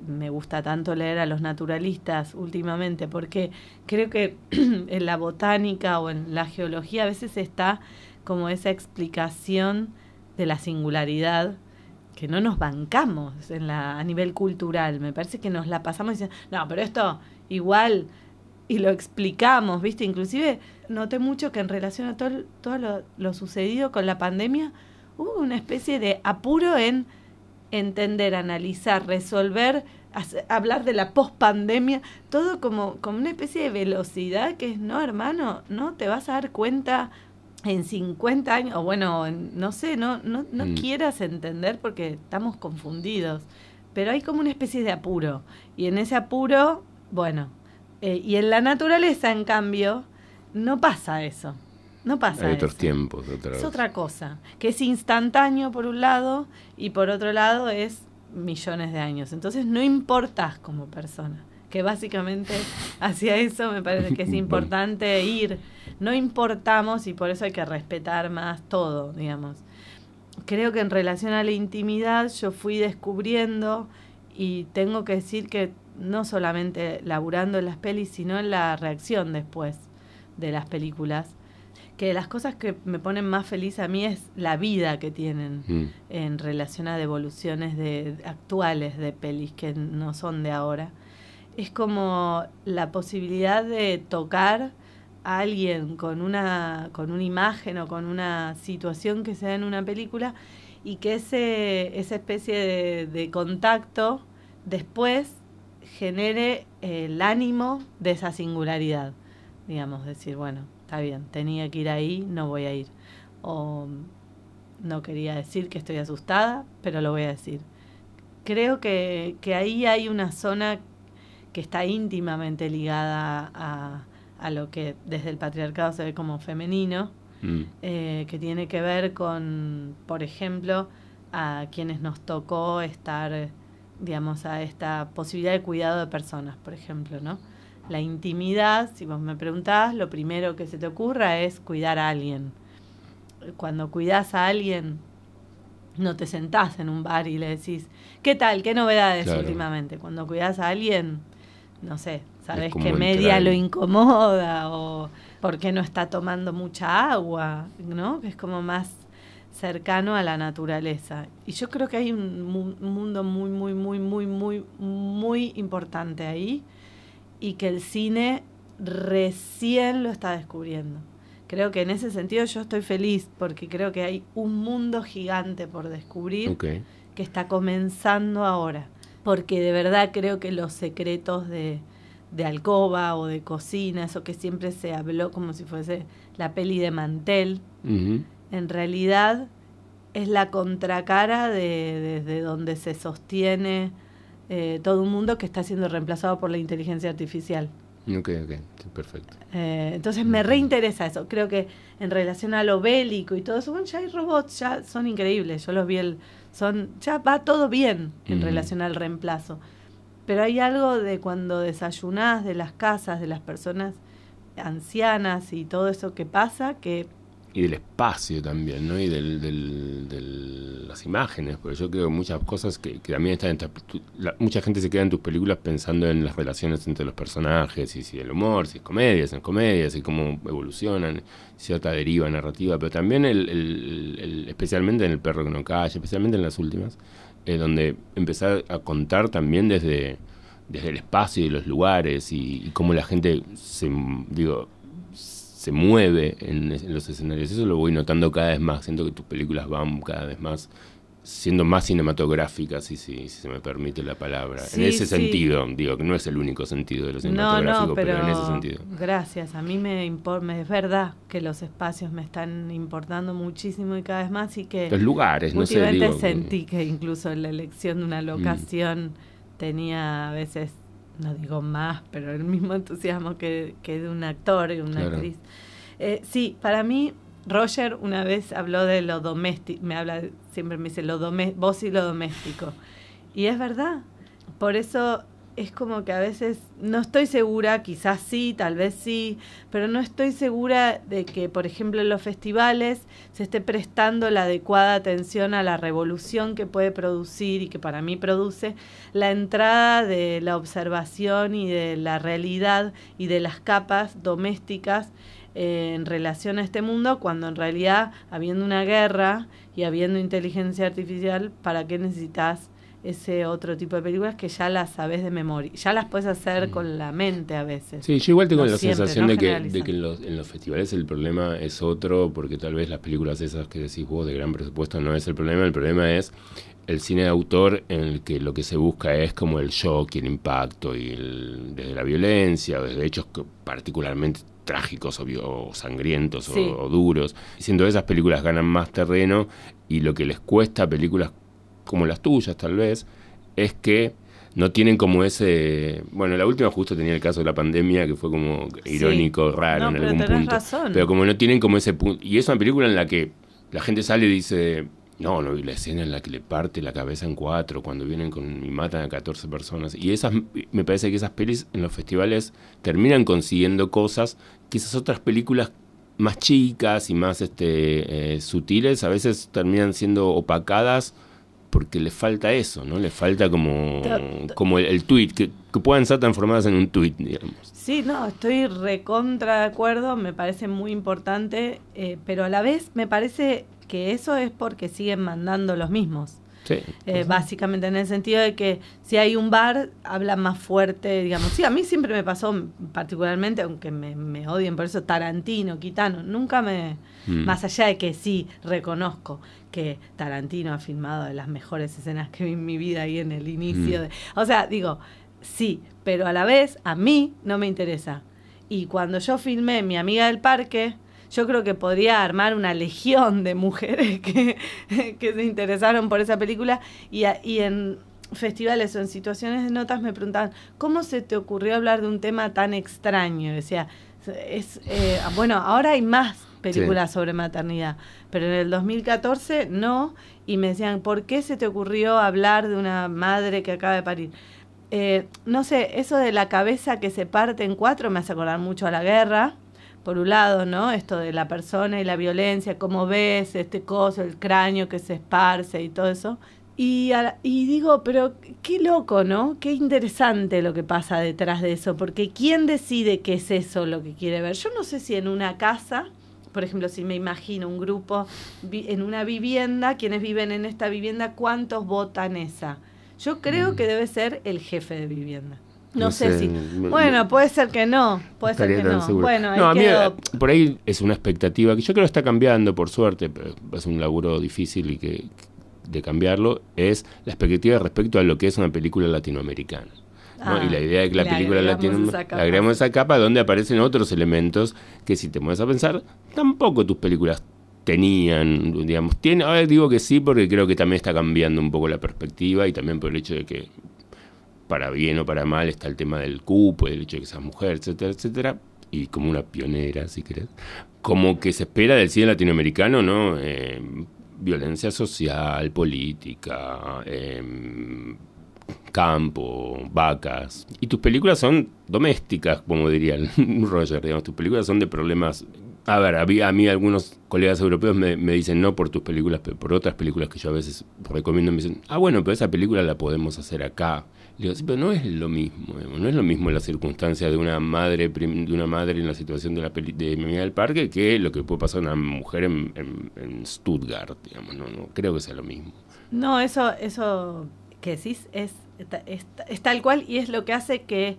me gusta tanto leer a los naturalistas últimamente, porque creo que en la botánica o en la geología a veces está como esa explicación de la singularidad que no nos bancamos en la, a nivel cultural. Me parece que nos la pasamos diciendo, no, pero esto igual, y lo explicamos, ¿viste? Inclusive noté mucho que en relación a todo, todo lo, lo sucedido con la pandemia, hubo una especie de apuro en entender, analizar, resolver, hablar de la pospandemia, todo como, como una especie de velocidad que es, no, hermano, no te vas a dar cuenta en 50 años, o bueno, en- no sé, no, no, no Mm. quieras entender porque estamos confundidos, pero hay como una especie de apuro, y en ese apuro, bueno, eh, y en la naturaleza, en cambio, no pasa eso, no pasa Hay otros eso. tiempos, otras... Es otra cosa, que es instantáneo por un lado y por otro lado es millones de años. Entonces no importas como persona, que básicamente hacia eso me parece que es importante ir. No importamos y por eso hay que respetar más todo, digamos. Creo que en relación a la intimidad yo fui descubriendo y tengo que decir que no solamente laburando en las pelis, sino en la reacción después de las películas, que las cosas que me ponen más feliz a mí es la vida que tienen Mm. en relación a devoluciones de actuales de pelis que no son de ahora. Es como la posibilidad de tocar a alguien con una, con una imagen o con una situación que se da en una película y que ese, esa especie de, de contacto después genere el ánimo de esa singularidad. Digamos, decir, bueno, está bien, tenía que ir ahí, no voy a ir. O no quería decir que estoy asustada, pero lo voy a decir. Creo que, que ahí hay una zona que está íntimamente ligada a, a lo que desde el patriarcado se ve como femenino, Mm. eh, que tiene que ver con, por ejemplo, a quienes nos tocó estar, digamos, a esta posibilidad de cuidado de personas, por ejemplo, ¿no? La intimidad, si vos me preguntás, lo primero que se te ocurra es cuidar a alguien. Cuando cuidas a alguien, no te sentás en un bar y le decís, ¿qué tal? ¿Qué novedades Claro. últimamente? Cuando cuidas a alguien, no sé, sabes que media lo incomoda o por qué no está tomando mucha agua, ¿no? Que es como más cercano a la naturaleza. Y yo creo que hay un mu- un mundo muy, muy, muy, muy, muy, muy importante ahí y que el cine recién lo está descubriendo. Creo que en ese sentido yo estoy feliz porque creo que hay un mundo gigante por descubrir que está comenzando ahora. Porque de verdad creo que los secretos de, de alcoba o de cocina, eso que siempre se habló como si fuese la peli de mantel, en realidad es la contracara de desde donde se sostiene eh, todo un mundo que está siendo reemplazado por la inteligencia artificial. Ok, ok, sí, perfecto. Eh, entonces me reinteresa eso. Creo que en relación a lo bélico y todo eso, bueno, ya hay robots, ya son increíbles. Yo los vi, el, son, ya va todo bien en relación al reemplazo. Pero hay algo de cuando desayunás de las casas, de las personas ancianas y todo eso que pasa, que Y del espacio también, ¿no? Y del, del- del- las imágenes, porque yo creo que muchas cosas que, que también están... en tu- la- mucha gente se queda en tus películas pensando en las relaciones entre los personajes, y si el humor, si es comedia, si es comedia, y cómo evolucionan, cierta deriva narrativa, pero también, el, el- el- especialmente en El perro que no calla, especialmente en las últimas, eh, donde empezar a contar también desde, desde el espacio y los lugares, y, y cómo la gente se, digo, se mueve en, en los escenarios. Eso lo voy notando cada vez más. Siento que tus películas van cada vez más siendo más cinematográficas, si, si, si se me permite la palabra. Sí, en ese sí. sentido, digo que no es el único sentido de lo no, cinematográfico, no, pero, pero, en ese sentido. gracias. A mí me importa, es verdad que los espacios me están importando muchísimo y cada vez más y que Los lugares, no sé, digo. sentí que incluso la elección de una locación tenía a veces, no digo más, pero el mismo entusiasmo que, que de un actor y una Claro. actriz. Eh, sí, para mí, Roger una vez habló de lo doméstico, me habla, siempre me dice, lo vos y lo doméstico. Y es verdad. Por eso es como que a veces no estoy segura, quizás sí, tal vez sí, pero no estoy segura de que, por ejemplo, en los festivales se esté prestando la adecuada atención a la revolución que puede producir y que para mí produce la entrada de la observación y de la realidad y de las capas domésticas eh, en relación a este mundo, cuando en realidad, habiendo una guerra y habiendo inteligencia artificial, ¿para qué necesitas ese otro tipo de películas que ya las sabes de memoria? Ya las puedes hacer con la mente a veces. Sí, yo igual tengo No la siempre, sensación no de que, generalizando. de que en, los, en los festivales el problema es otro, porque tal vez las películas esas que decís vos de gran presupuesto no es el problema, el problema es el cine de autor en el que lo que se busca es como el shock y el impacto, y el- desde la violencia, desde hechos que- particularmente trágicos o, sangrientos o- Sí. o, duros. Y siendo esas películas ganan más terreno y lo que les cuesta a películas como las tuyas tal vez es que no tienen como ese... Bueno, la última justo tenía el caso de la pandemia, que fue como irónico, raro No, en pero algún tenés punto. razón. Pero como no tienen como ese punto... Y es una película en la que la gente sale y dice... No, no, y la escena en la que le parte la cabeza en cuatro cuando vienen con y matan a 14 personas. Y esas, me parece que esas pelis en los festivales terminan consiguiendo cosas que esas otras películas más chicas y más este, eh, sutiles a veces terminan siendo opacadas porque le falta eso, ¿no? Le falta como, como el, el tweet, que, que puedan ser transformadas en un tweet, digamos. Sí, no, estoy recontra de acuerdo, me parece muy importante, eh, pero a la vez me parece que eso es porque siguen mandando los mismos. Sí. Eh, básicamente en el sentido de que si hay un bar, hablan más fuerte, digamos. Sí, a mí siempre me pasó particularmente, aunque me, me odien por eso, Tarantino, Quitano, nunca me... Mm. Más allá de que sí, reconozco que Tarantino ha filmado de las mejores escenas que vi en mi vida ahí en el inicio. Mm. De, o sea, digo, sí, pero a la vez a mí no me interesa. Y cuando yo filmé Mi amiga del parque, yo creo que podría armar una legión de mujeres que, que se interesaron por esa película y, a- y en festivales o en situaciones de notas me preguntaban, ¿cómo se te ocurrió hablar de un tema tan extraño? Decía, es, eh, bueno, ahora hay más películas sobre maternidad, pero en el 2014 no, y me decían, ¿por qué se te ocurrió hablar de una madre que acaba de parir? Eh, no sé, eso de la cabeza que se parte en cuatro me hace acordar mucho a la guerra, por un lado, ¿no? Esto de la persona y la violencia, cómo ves este coso, el cráneo que se esparce y todo eso. Y, a y digo, pero qué loco, ¿no? Qué interesante lo que pasa detrás de eso, porque ¿quién decide qué es eso lo que quiere ver? Yo no sé si en una casa, por ejemplo, si me imagino un grupo en una vivienda, quienes viven en esta vivienda, ¿cuántos votan esa? Yo creo que debe ser el jefe de vivienda. No, No sé, sé, si. Bueno, puede ser que no, puede ser que tan no. seguro. Bueno, ahí no, a mí quedó. eh, por ahí es una expectativa que yo creo que está cambiando, por suerte, pero es un laburo difícil y que de cambiarlo, es la expectativa respecto a lo que es una película latinoamericana. ¿no? Ah, y la idea de que la película latinoamericana agregamos esa capa donde aparecen otros elementos que si te pones a pensar, tampoco tus películas tenían, digamos, tiene, ahora digo que sí porque creo que también está cambiando un poco la perspectiva y también por el hecho de que para bien o para mal, está el tema del cupo, del hecho de que seas mujer, etcétera, etcétera, y como una pionera, si querés, como que se espera del cine latinoamericano, ¿no? Eh, violencia social, política, em, campo, vacas. Y tus películas son domésticas, como diría Roger, digamos, tus películas son de problemas a ver, a mí, algunos colegas europeos me, dicen no por tus películas, pero por otras películas que yo a veces recomiendo, me dicen, ah, bueno, pero esa película la podemos hacer acá. Digo, sí, pero no es lo mismo, no es lo mismo la circunstancia de una madre de una madre en la situación de la peli, de Mi del Parque que lo que puede pasar a una mujer en, en, Stuttgart, digamos, no, no creo que sea lo mismo. No, eso, eso que decís es, es, tal cual y es lo que hace que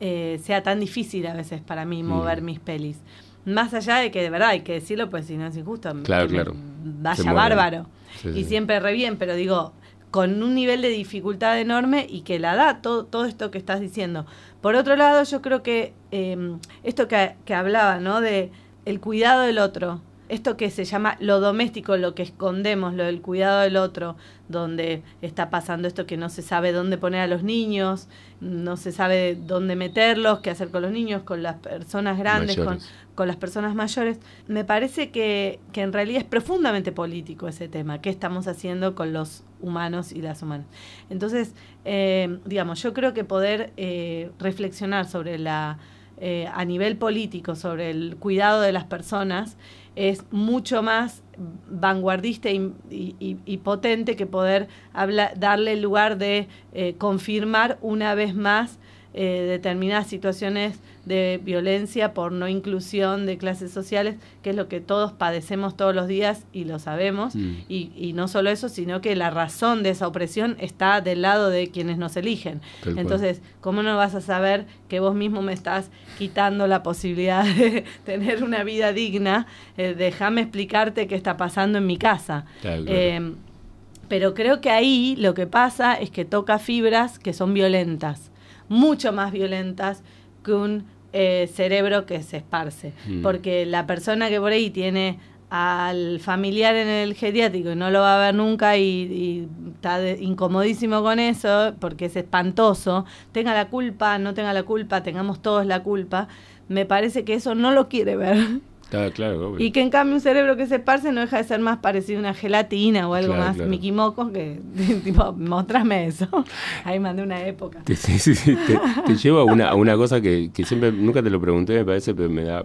eh, sea tan difícil a veces para mí mover mm. mis pelis. Más allá de que de verdad hay que decirlo, pues si no es injusto, claro, claro. vaya bárbaro. y siempre re bien, pero digo, con un nivel de dificultad enorme y que la da todo, todo esto que estás diciendo. Por otro lado, yo creo que em, esto que, que hablaba, ¿no? De el cuidado del otro, esto que se llama lo doméstico, lo que escondemos, lo del cuidado del otro, donde está pasando esto que no se sabe dónde poner a los niños, no se sabe dónde meterlos, qué hacer con los niños, con las personas grandes, con, con, las personas mayores. Me parece que, que, en realidad es profundamente político ese tema, qué estamos haciendo con los humanos y las humanas. Entonces, eh, digamos, yo creo que poder eh, reflexionar sobre la... Eh, a nivel político sobre el cuidado de las personas es mucho más vanguardista y, potente que poder darle el lugar de eh, confirmar una vez más eh, determinadas situaciones de violencia por no inclusión de clases sociales, que es lo que todos padecemos todos los días y lo sabemos. Mm. Y, no solo eso, sino que la razón de esa opresión está del lado de quienes nos eligen. Entonces, ¿cómo no vas a saber que vos mismo me estás quitando la posibilidad de tener una vida digna? Eh, déjame explicarte qué está pasando en mi casa. Em, pero creo que ahí lo que pasa es que toca fibras que son violentas, mucho más violentas que un eh, cerebro que se esparce. Mm. Porque la persona que por ahí tiene al familiar en el geriátrico y no lo va a ver nunca y, está incomodísimo con eso porque es espantoso, tenga la culpa, no tenga la culpa, tengamos todos la culpa, me parece que eso no lo quiere ver. Y que en cambio un cerebro que se esparce no deja de ser más parecido a una gelatina o algo más Mickey Moco que, tipo, mostrame eso. Ahí mandé una época. Te, llevo a una, a una cosa que, siempre, nunca te lo pregunté, me parece, pero me da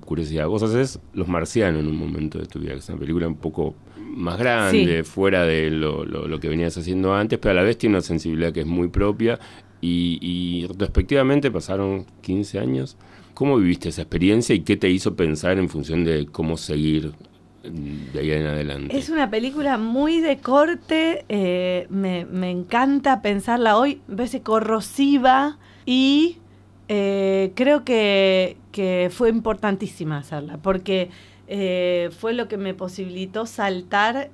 curiosidad. Vos haces Los Marcianos en un momento de tu vida, que es una película un poco más grande, fuera de lo, lo, que venías haciendo antes, pero a la vez tiene una sensibilidad que es muy propia y, y retrospectivamente pasaron 15 años ¿Cómo viviste esa experiencia y qué te hizo pensar en función de cómo seguir de ahí en adelante? Es una película muy de corte, eh, me, encanta pensarla hoy, me parece corrosiva y eh, creo que, que fue importantísima hacerla, porque eh, fue lo que me posibilitó saltar,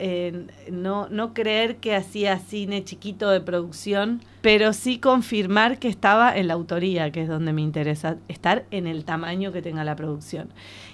no, no creer que hacía cine chiquito de producción, pero sí confirmar que estaba en la autoría, que es donde me interesa estar en el tamaño que tenga la producción.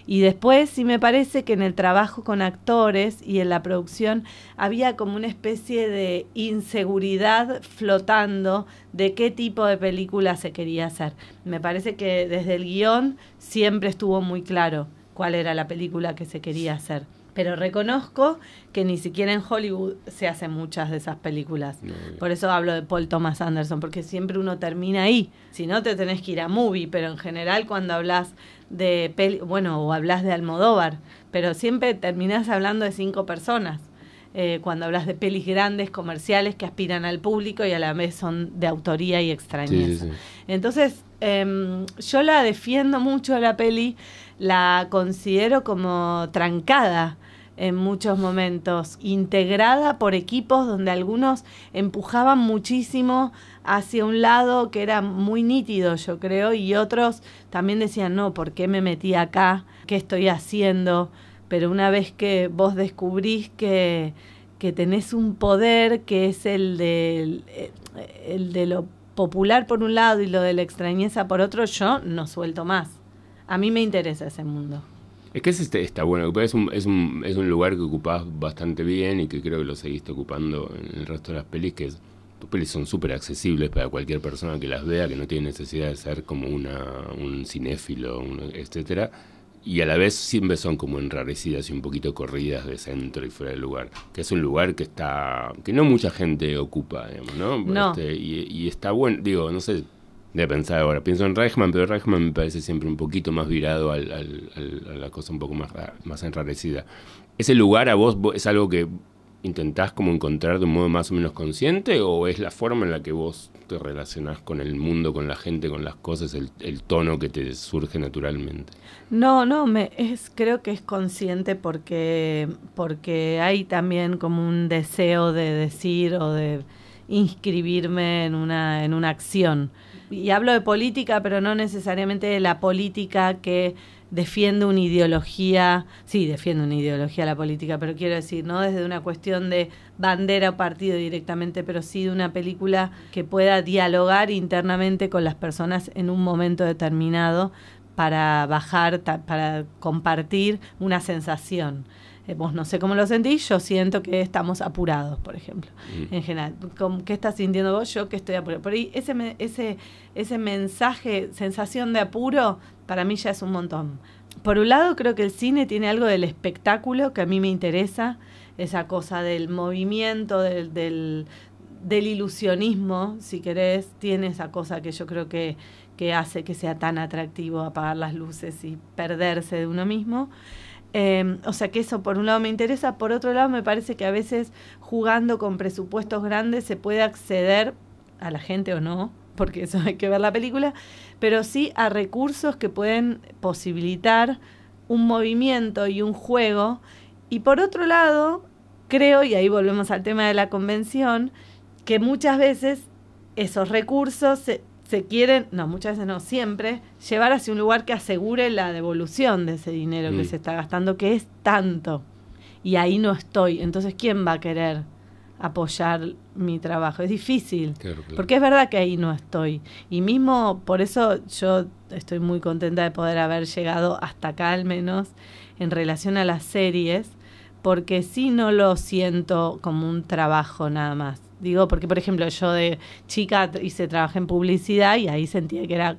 Y después sí me parece que en el trabajo con actores y en la producción había como una especie de inseguridad flotando de qué tipo de película se quería hacer. Me parece que desde el guion siempre estuvo muy claro cuál era la película que se quería hacer. Pero reconozco que ni siquiera en Hollywood se hacen muchas de esas películas. Por eso hablo de Paul Thomas Anderson, porque siempre uno termina ahí. Si no, te tenés que ir a movie, pero en general cuando hablas de peli, bueno, o hablas de Almodóvar, pero siempre terminás hablando de cinco personas. Eh, cuando hablas de pelis grandes, comerciales, que aspiran al público y a la vez son de autoría y extrañeza. Entonces, em, yo la defiendo mucho la peli la considero como trancada en muchos momentos, integrada por equipos donde algunos empujaban muchísimo hacia un lado que era muy nítido, yo creo, y otros también decían, no, ¿por qué me metí acá? ¿Qué estoy haciendo? Pero una vez que vos descubrís que, que tenés un poder que es el de, el de lo popular por un lado y lo de la extrañeza por otro, yo no suelto más. A mí me interesa ese mundo. Es que ese este, está bueno, es un, es, un, es un lugar que ocupás bastante bien y que creo que lo seguiste ocupando en el resto de las pelis, que es tus pelis son súper accesibles para cualquier persona que las vea, que no tiene necesidad de ser como una, un cinéfilo, un, etcétera y a la vez siempre son como enrarecidas y un poquito corridas de centro y fuera del lugar. Que es un lugar que está. que no mucha gente ocupa, digamos, ¿no? No. Este, y, y está bueno, digo, no sé de pensar ahora. Pienso en Reichman, pero Reichman me parece siempre un poquito más virado al, al- al- a la cosa un poco más, más enrarecida. ¿Ese lugar a vos vo- es algo que intentás como encontrar de un modo más o menos consciente o es la forma en la que vos te relacionás con el mundo, con la gente, con las cosas, el, el tono que te surge naturalmente? No, no, me, es, creo que es consciente porque, porque hay también como un deseo de decir o de inscribirme en una, en una acción. Y hablo de política, pero no necesariamente de la política que defiende una ideología, sí, defiende una ideología la política, pero quiero decir, no desde una cuestión de bandera o partido directamente, pero sí de una película que pueda dialogar internamente con las personas en un momento determinado para bajar, para compartir una sensación. Eh, vos no sé cómo lo sentís, yo siento que estamos apurados, por ejemplo, Mm. en general. ¿Cómo- ¿Qué estás sintiendo vos? Yo que estoy apurado. Por ahí ese, me- ese, ese mensaje, sensación de apuro, para mí ya es un montón. Por un lado, creo que el cine tiene algo del espectáculo que a mí me interesa, esa cosa del movimiento, del, del, del ilusionismo, si querés, tiene esa cosa que yo creo que, que hace que sea tan atractivo apagar las luces y perderse de uno mismo. Eh, o sea que eso por un lado me interesa, por otro lado me parece que a veces jugando con presupuestos grandes se puede acceder a la gente o no, porque eso hay que ver la película, pero sí a recursos que pueden posibilitar un movimiento y un juego. Y por otro lado, creo, y ahí volvemos al tema de la convención, que muchas veces esos recursos se, se quieren, no, muchas veces no, siempre, llevar hacia un lugar que asegure la devolución de ese dinero que Mm. se está gastando, que es tanto. Y ahí no estoy. Entonces, ¿quién va a querer apoyar mi trabajo? Es difícil. Claro, claro. Porque es verdad que ahí no estoy. Y mismo por eso yo estoy muy contenta de poder haber llegado hasta acá al menos en relación a las series, porque sí no lo siento como un trabajo nada más. Digo, porque por ejemplo yo de chica hice trabajé en publicidad y ahí sentía que era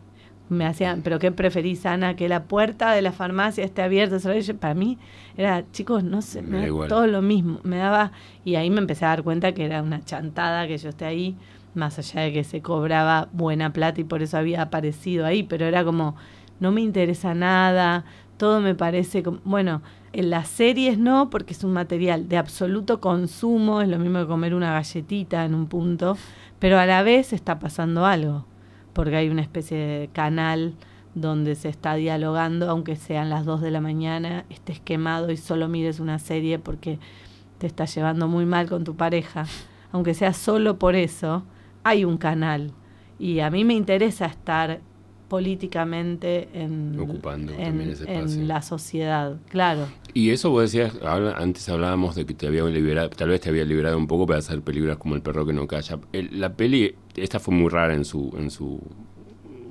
me hacían, pero ¿qué preferís, Ana? Que la puerta de la farmacia esté abierta. Yo- Para mí era, chicos, no sé, Me me da da igual. todo lo mismo. Me daba, y ahí me empecé a dar cuenta que era una chantada que yo esté ahí, más allá de que se cobraba buena plata y por eso había aparecido ahí, pero era como, no me interesa nada, todo me parece, como- bueno, en las series no, porque es un material de absoluto consumo, es lo mismo que comer una galletita en un punto, pero a la vez está pasando algo, porque hay una especie de canal donde se está dialogando, aunque sean las 2 de la mañana, estés quemado y solo mires una serie porque te está llevando muy mal con tu pareja, aunque sea solo por eso, hay un canal. Y a mí me interesa estar políticamente en, Ocupando en- también ese en espacio. la sociedad, claro. Y eso vos decías, antes hablábamos de que te había liberado, tal vez te había liberado un poco para hacer películas como El perro que no calla. El- la peli, esta fue muy rara en su, en su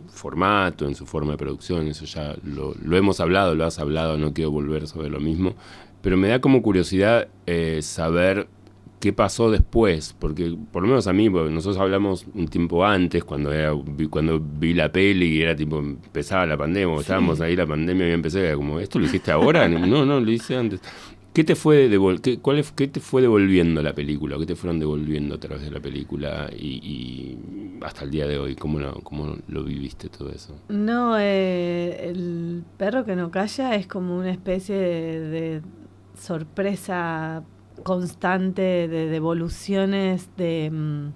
formato, en su forma de producción, eso ya lo, lo hemos hablado, lo has hablado, no quiero volver sobre lo mismo, pero me da como curiosidad eh, saber qué pasó después, porque por lo menos a mí, nosotros hablamos un tiempo antes, cuando era, cuando vi la peli y era tipo, empezaba la pandemia, o estábamos ahí, la pandemia había empezado, era como, ¿esto lo hiciste ahora? No, no, lo hice antes. ¿Qué te fue devol qué, cuál es- qué te fue devolviendo la película? ¿Qué te fueron devolviendo a través de la película y, y hasta el día de hoy? ¿Cómo lo, cómo lo viviste todo eso? No, eh, el perro que no calla es como una especie de, de sorpresa constante de devoluciones de mm,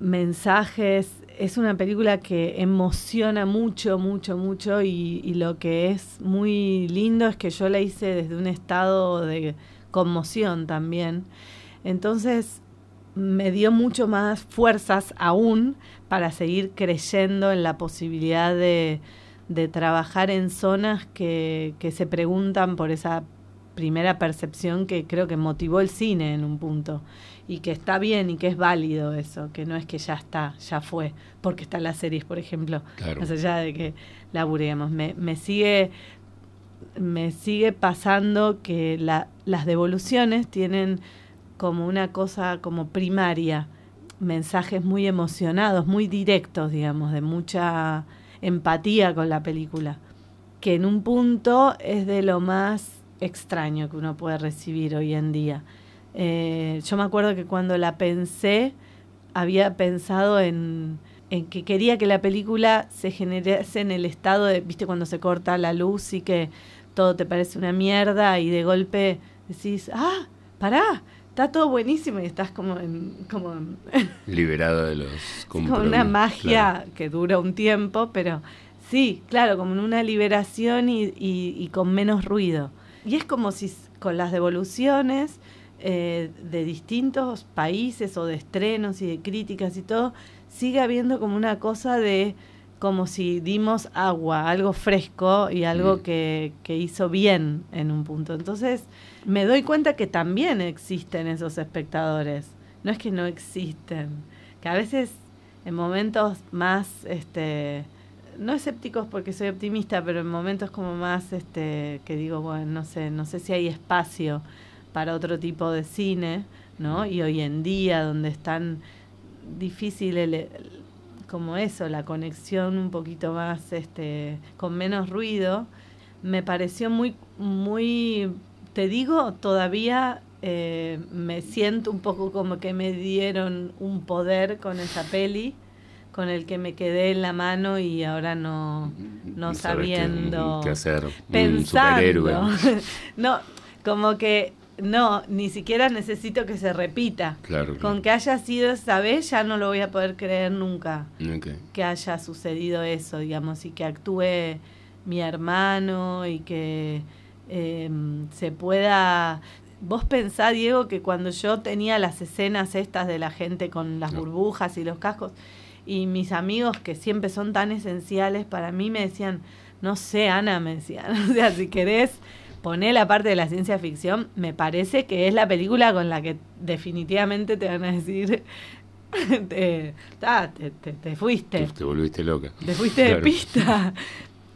mensajes. Es una película que emociona mucho, mucho, mucho y, lo que es muy lindo es que yo la hice desde un estado de conmoción también. Entonces me dio mucho más fuerzas aún para seguir creyendo en la posibilidad de, trabajar en zonas que se preguntan por esa primera percepción que creo que motivó el cine en un punto y que está bien y que es válido eso, que no es que ya está, ya fue, porque están las series, por ejemplo, Claro. más allá de que laburemos. Me, me sigue me sigue pasando que la- las devoluciones tienen como una cosa como primaria. mensajes muy emocionados, muy directos, digamos, de mucha empatía con la película, que en un punto es de lo más extraño que uno puede recibir hoy en día. Eh, yo me acuerdo que cuando la pensé, había pensado en, en que quería que la película se generase en el estado de, viste, cuando se corta la luz y que todo te parece una mierda y de golpe decís, ah, pará, está todo buenísimo y estás como en... Como Liberado de los... Como una magia que dura un tiempo, pero sí, claro, como en una liberación y, y, con menos ruido. Y es como si con las devoluciones eh, de distintos países o de estrenos y de críticas y todo, sigue habiendo como una cosa de como si dimos agua, algo fresco y algo mm. que, que, hizo bien en un punto. Entonces me doy cuenta que también existen esos espectadores. No es que no existen, que a veces en momentos más, este, no escépticos porque soy optimista, pero en momentos como más, este, que digo, bueno, no sé, no sé si hay espacio para otro tipo de cine, ¿no? Y hoy en día donde es tan difícil el, como eso, la conexión un poquito más, este, con menos ruido, me pareció muy, muy, te digo, todavía eh, me siento un poco como que me dieron un poder con esa peli, con el que me quedé en la mano y ahora no, no sabiendo qué, hacer, pensando, un superhéroe. no, como que no, ni siquiera necesito que se repita. Claro, Con que haya sido esa vez ya no lo voy a poder creer nunca. Que haya sucedido eso, digamos, y que actúe mi hermano y que em, se pueda... Vos pensá, Diego, que cuando yo tenía las escenas estas de la gente con las burbujas y los cascos, y mis amigos que siempre son tan esenciales para mí me decían, no sé, Ana, me decían, o sea, si querés poné la parte de la ciencia ficción, me parece que es la película con la que definitivamente te van a decir, te, te, fuiste. Te, volviste loca. Te fuiste de pista.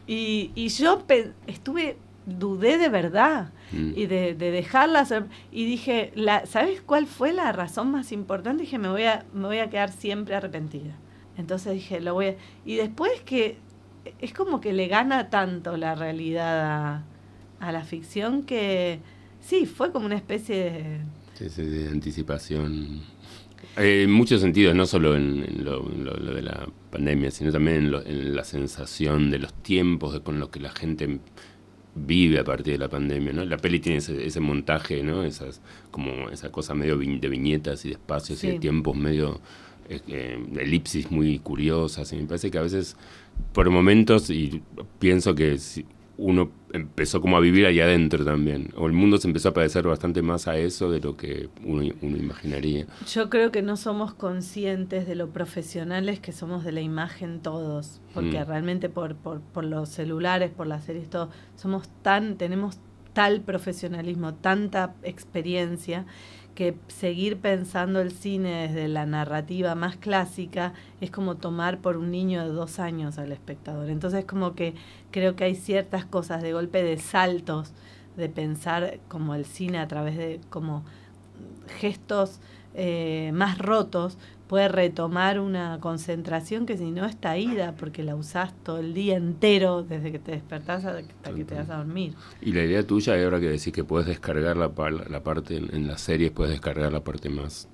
Y, y yo estuve, dudé de verdad mm. y de, de dejarla y dije, la, ¿sabes cuál fue la razón más importante? Dije, me voy a, me voy a quedar siempre arrepentida. Entonces dije, lo voy a... Y después que es como que le gana tanto la realidad a a la ficción que sí, fue como una especie de... Sí, de anticipación. Eh, en muchos sentidos, no solo en, lo, de la pandemia, sino también en, la sensación de los tiempos con los que la gente vive a partir de la pandemia, ¿no? La peli tiene ese, montaje, ¿no? Esas, como esa cosa medio de viñetas y de espacios y de tiempos medio eh, elipsis muy curiosas. Y me parece que a veces, por momentos, y pienso que si, uno empezó como a vivir ahí adentro también, o el mundo se empezó a parecer bastante más a eso de lo que uno, imaginaría. Yo creo que no somos conscientes de lo profesionales que somos de la imagen todos, porque mm. realmente por, por, por los celulares, por las series, todo, somos tan, tenemos tal profesionalismo, tanta experiencia, que seguir pensando el cine desde la narrativa más clásica es como tomar por un niño de dos años al espectador. Entonces como que creo que hay ciertas cosas de golpe de saltos, de pensar como el cine a través de como gestos eh, más rotos, puede retomar una concentración que si no está ida, porque la usás todo el día entero, desde que te despertás hasta que te vas a dormir. Y la idea tuya, ahora que decís que puedes descargar la, la parte en, en las series, puedes descargar la parte más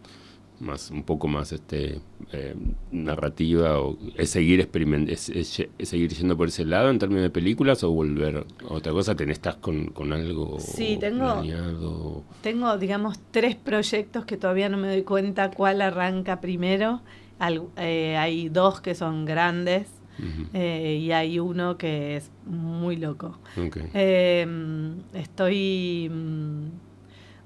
más un poco más este eh, narrativa o es seguir experiment es, seguir yendo por ese lado en términos de películas o volver a otra cosa tenés estás con, con algo sí tengo tengo digamos tres proyectos que todavía no me doy cuenta cuál arranca primero. Eh, hay dos que son grandes eh, y hay uno que es muy loco. Estoy mm,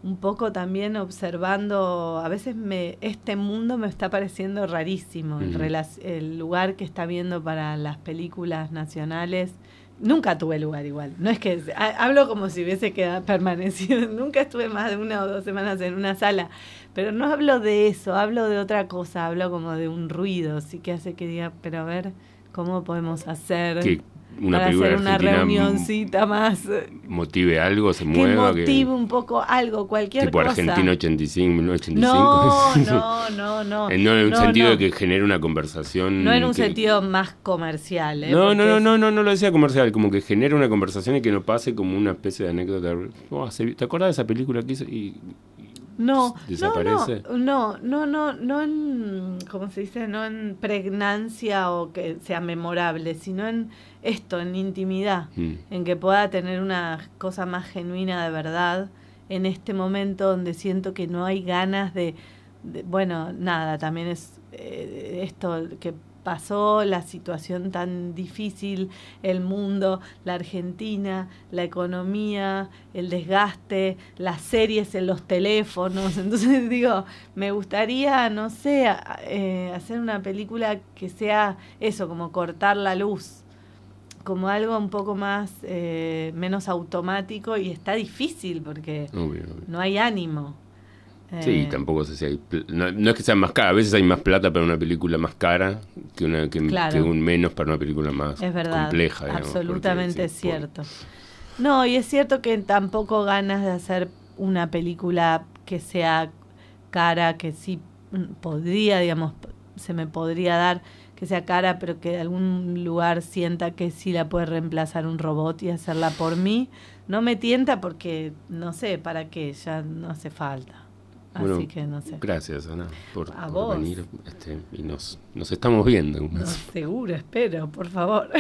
un poco también observando, a veces me este mundo me está pareciendo rarísimo, el, lugar que está viendo para las películas nacionales. Nunca tuve lugar igual, no es que hablo como si hubiese quedado permanecido, nunca estuve más de una o dos semanas en una sala, pero no hablo de eso, hablo de otra cosa, hablo como de un ruido, sí que hace que diga, pero a ver, ¿cómo podemos hacer? Una para película hacer una argentina reunioncita más. motive algo, se Que mueva, que, motive un poco algo, cualquier tipo cosa. Argentina 85, 1985. No, no, no, no. En- no en un No, sentido no. de que genere una conversación. No en un que- sentido más comercial, ¿eh? No, no, no, no, no, no lo decía comercial, como que genere una conversación y que no pase como una especie de anécdota. Oh, ¿Te acordás de esa película que hizo? Y, No, desaparece. No, no, no, no, no en, ¿cómo se dice? No en pregnancia o que sea memorable, sino en esto, en intimidad, Mm. en que pueda tener una cosa más genuina de verdad en este momento donde siento que no hay ganas de, de- bueno, nada, también es eh, esto que pasó, la situación tan difícil, el mundo, la Argentina, la economía, el desgaste, las series en los teléfonos. Entonces digo, me gustaría, no sé, eh, hacer una película que sea eso, como cortar la luz como algo un poco más eh, menos automático y está difícil porque Obvio, obvio. no hay ánimo. Sí, Eh, tampoco sé si hay. No, no es que sea más cara, a veces hay más plata para una película más cara que, una, que, Claro. que un menos para una película más Es verdad, compleja. digamos, absolutamente porque, sí, por- cierto. No, y es cierto que tampoco ganas de hacer una película que sea cara, que sí mm, podría, digamos, se me podría dar que sea cara, pero que de algún lugar sienta que sí la puede reemplazar un robot y hacerla por mí. No me tienta porque, no sé, para qué, ya no hace falta. Así Bueno, que no sé. Gracias, Ana, por, A por vos. venir. este, y nos, nos estamos viendo. No, seguro, espero, por favor.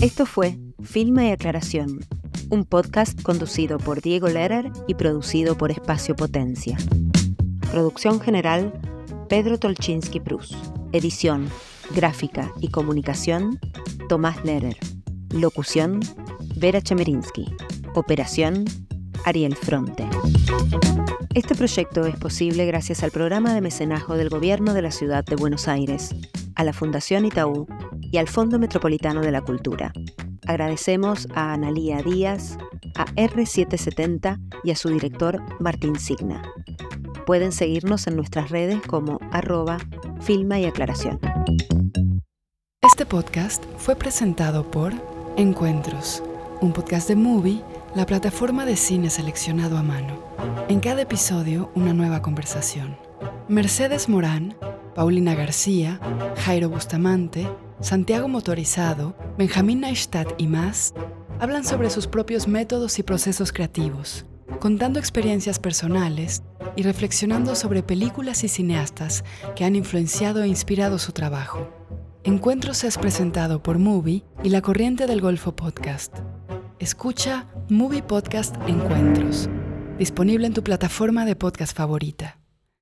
Esto fue Filma y Aclaración, un podcast conducido por Diego Lerer y producido por Espacio Potencia. Producción general, Pedro Tolchinsky Prus. Edición, gráfica y comunicación, Tomás Lerer. Locución, Vera Chemerinsky. Operación, Ariel Fronte. Este proyecto es posible gracias al programa de mecenazgo del Gobierno de la Ciudad de Buenos Aires, a la Fundación Itaú y al Fondo Metropolitano de la Cultura. Agradecemos a Analía Díaz, a R770 y a su director Martín Signa. Pueden seguirnos en nuestras redes como arroba filma y aclaración. Este podcast fue presentado por Encuentros, un podcast de Movie, la plataforma de cine seleccionado a mano. En cada episodio, una nueva conversación. Mercedes Morán, Paulina García, Jairo Bustamante, Santiago Motorizado, Benjamín Neistat y más hablan sobre sus propios métodos y procesos creativos, contando experiencias personales y reflexionando sobre películas y cineastas que han influenciado e inspirado su trabajo. Encuentros es presentado por Movie y la Corriente del Golfo Podcast. Escucha Movie Podcast Encuentros, disponible en tu plataforma de podcast favorita.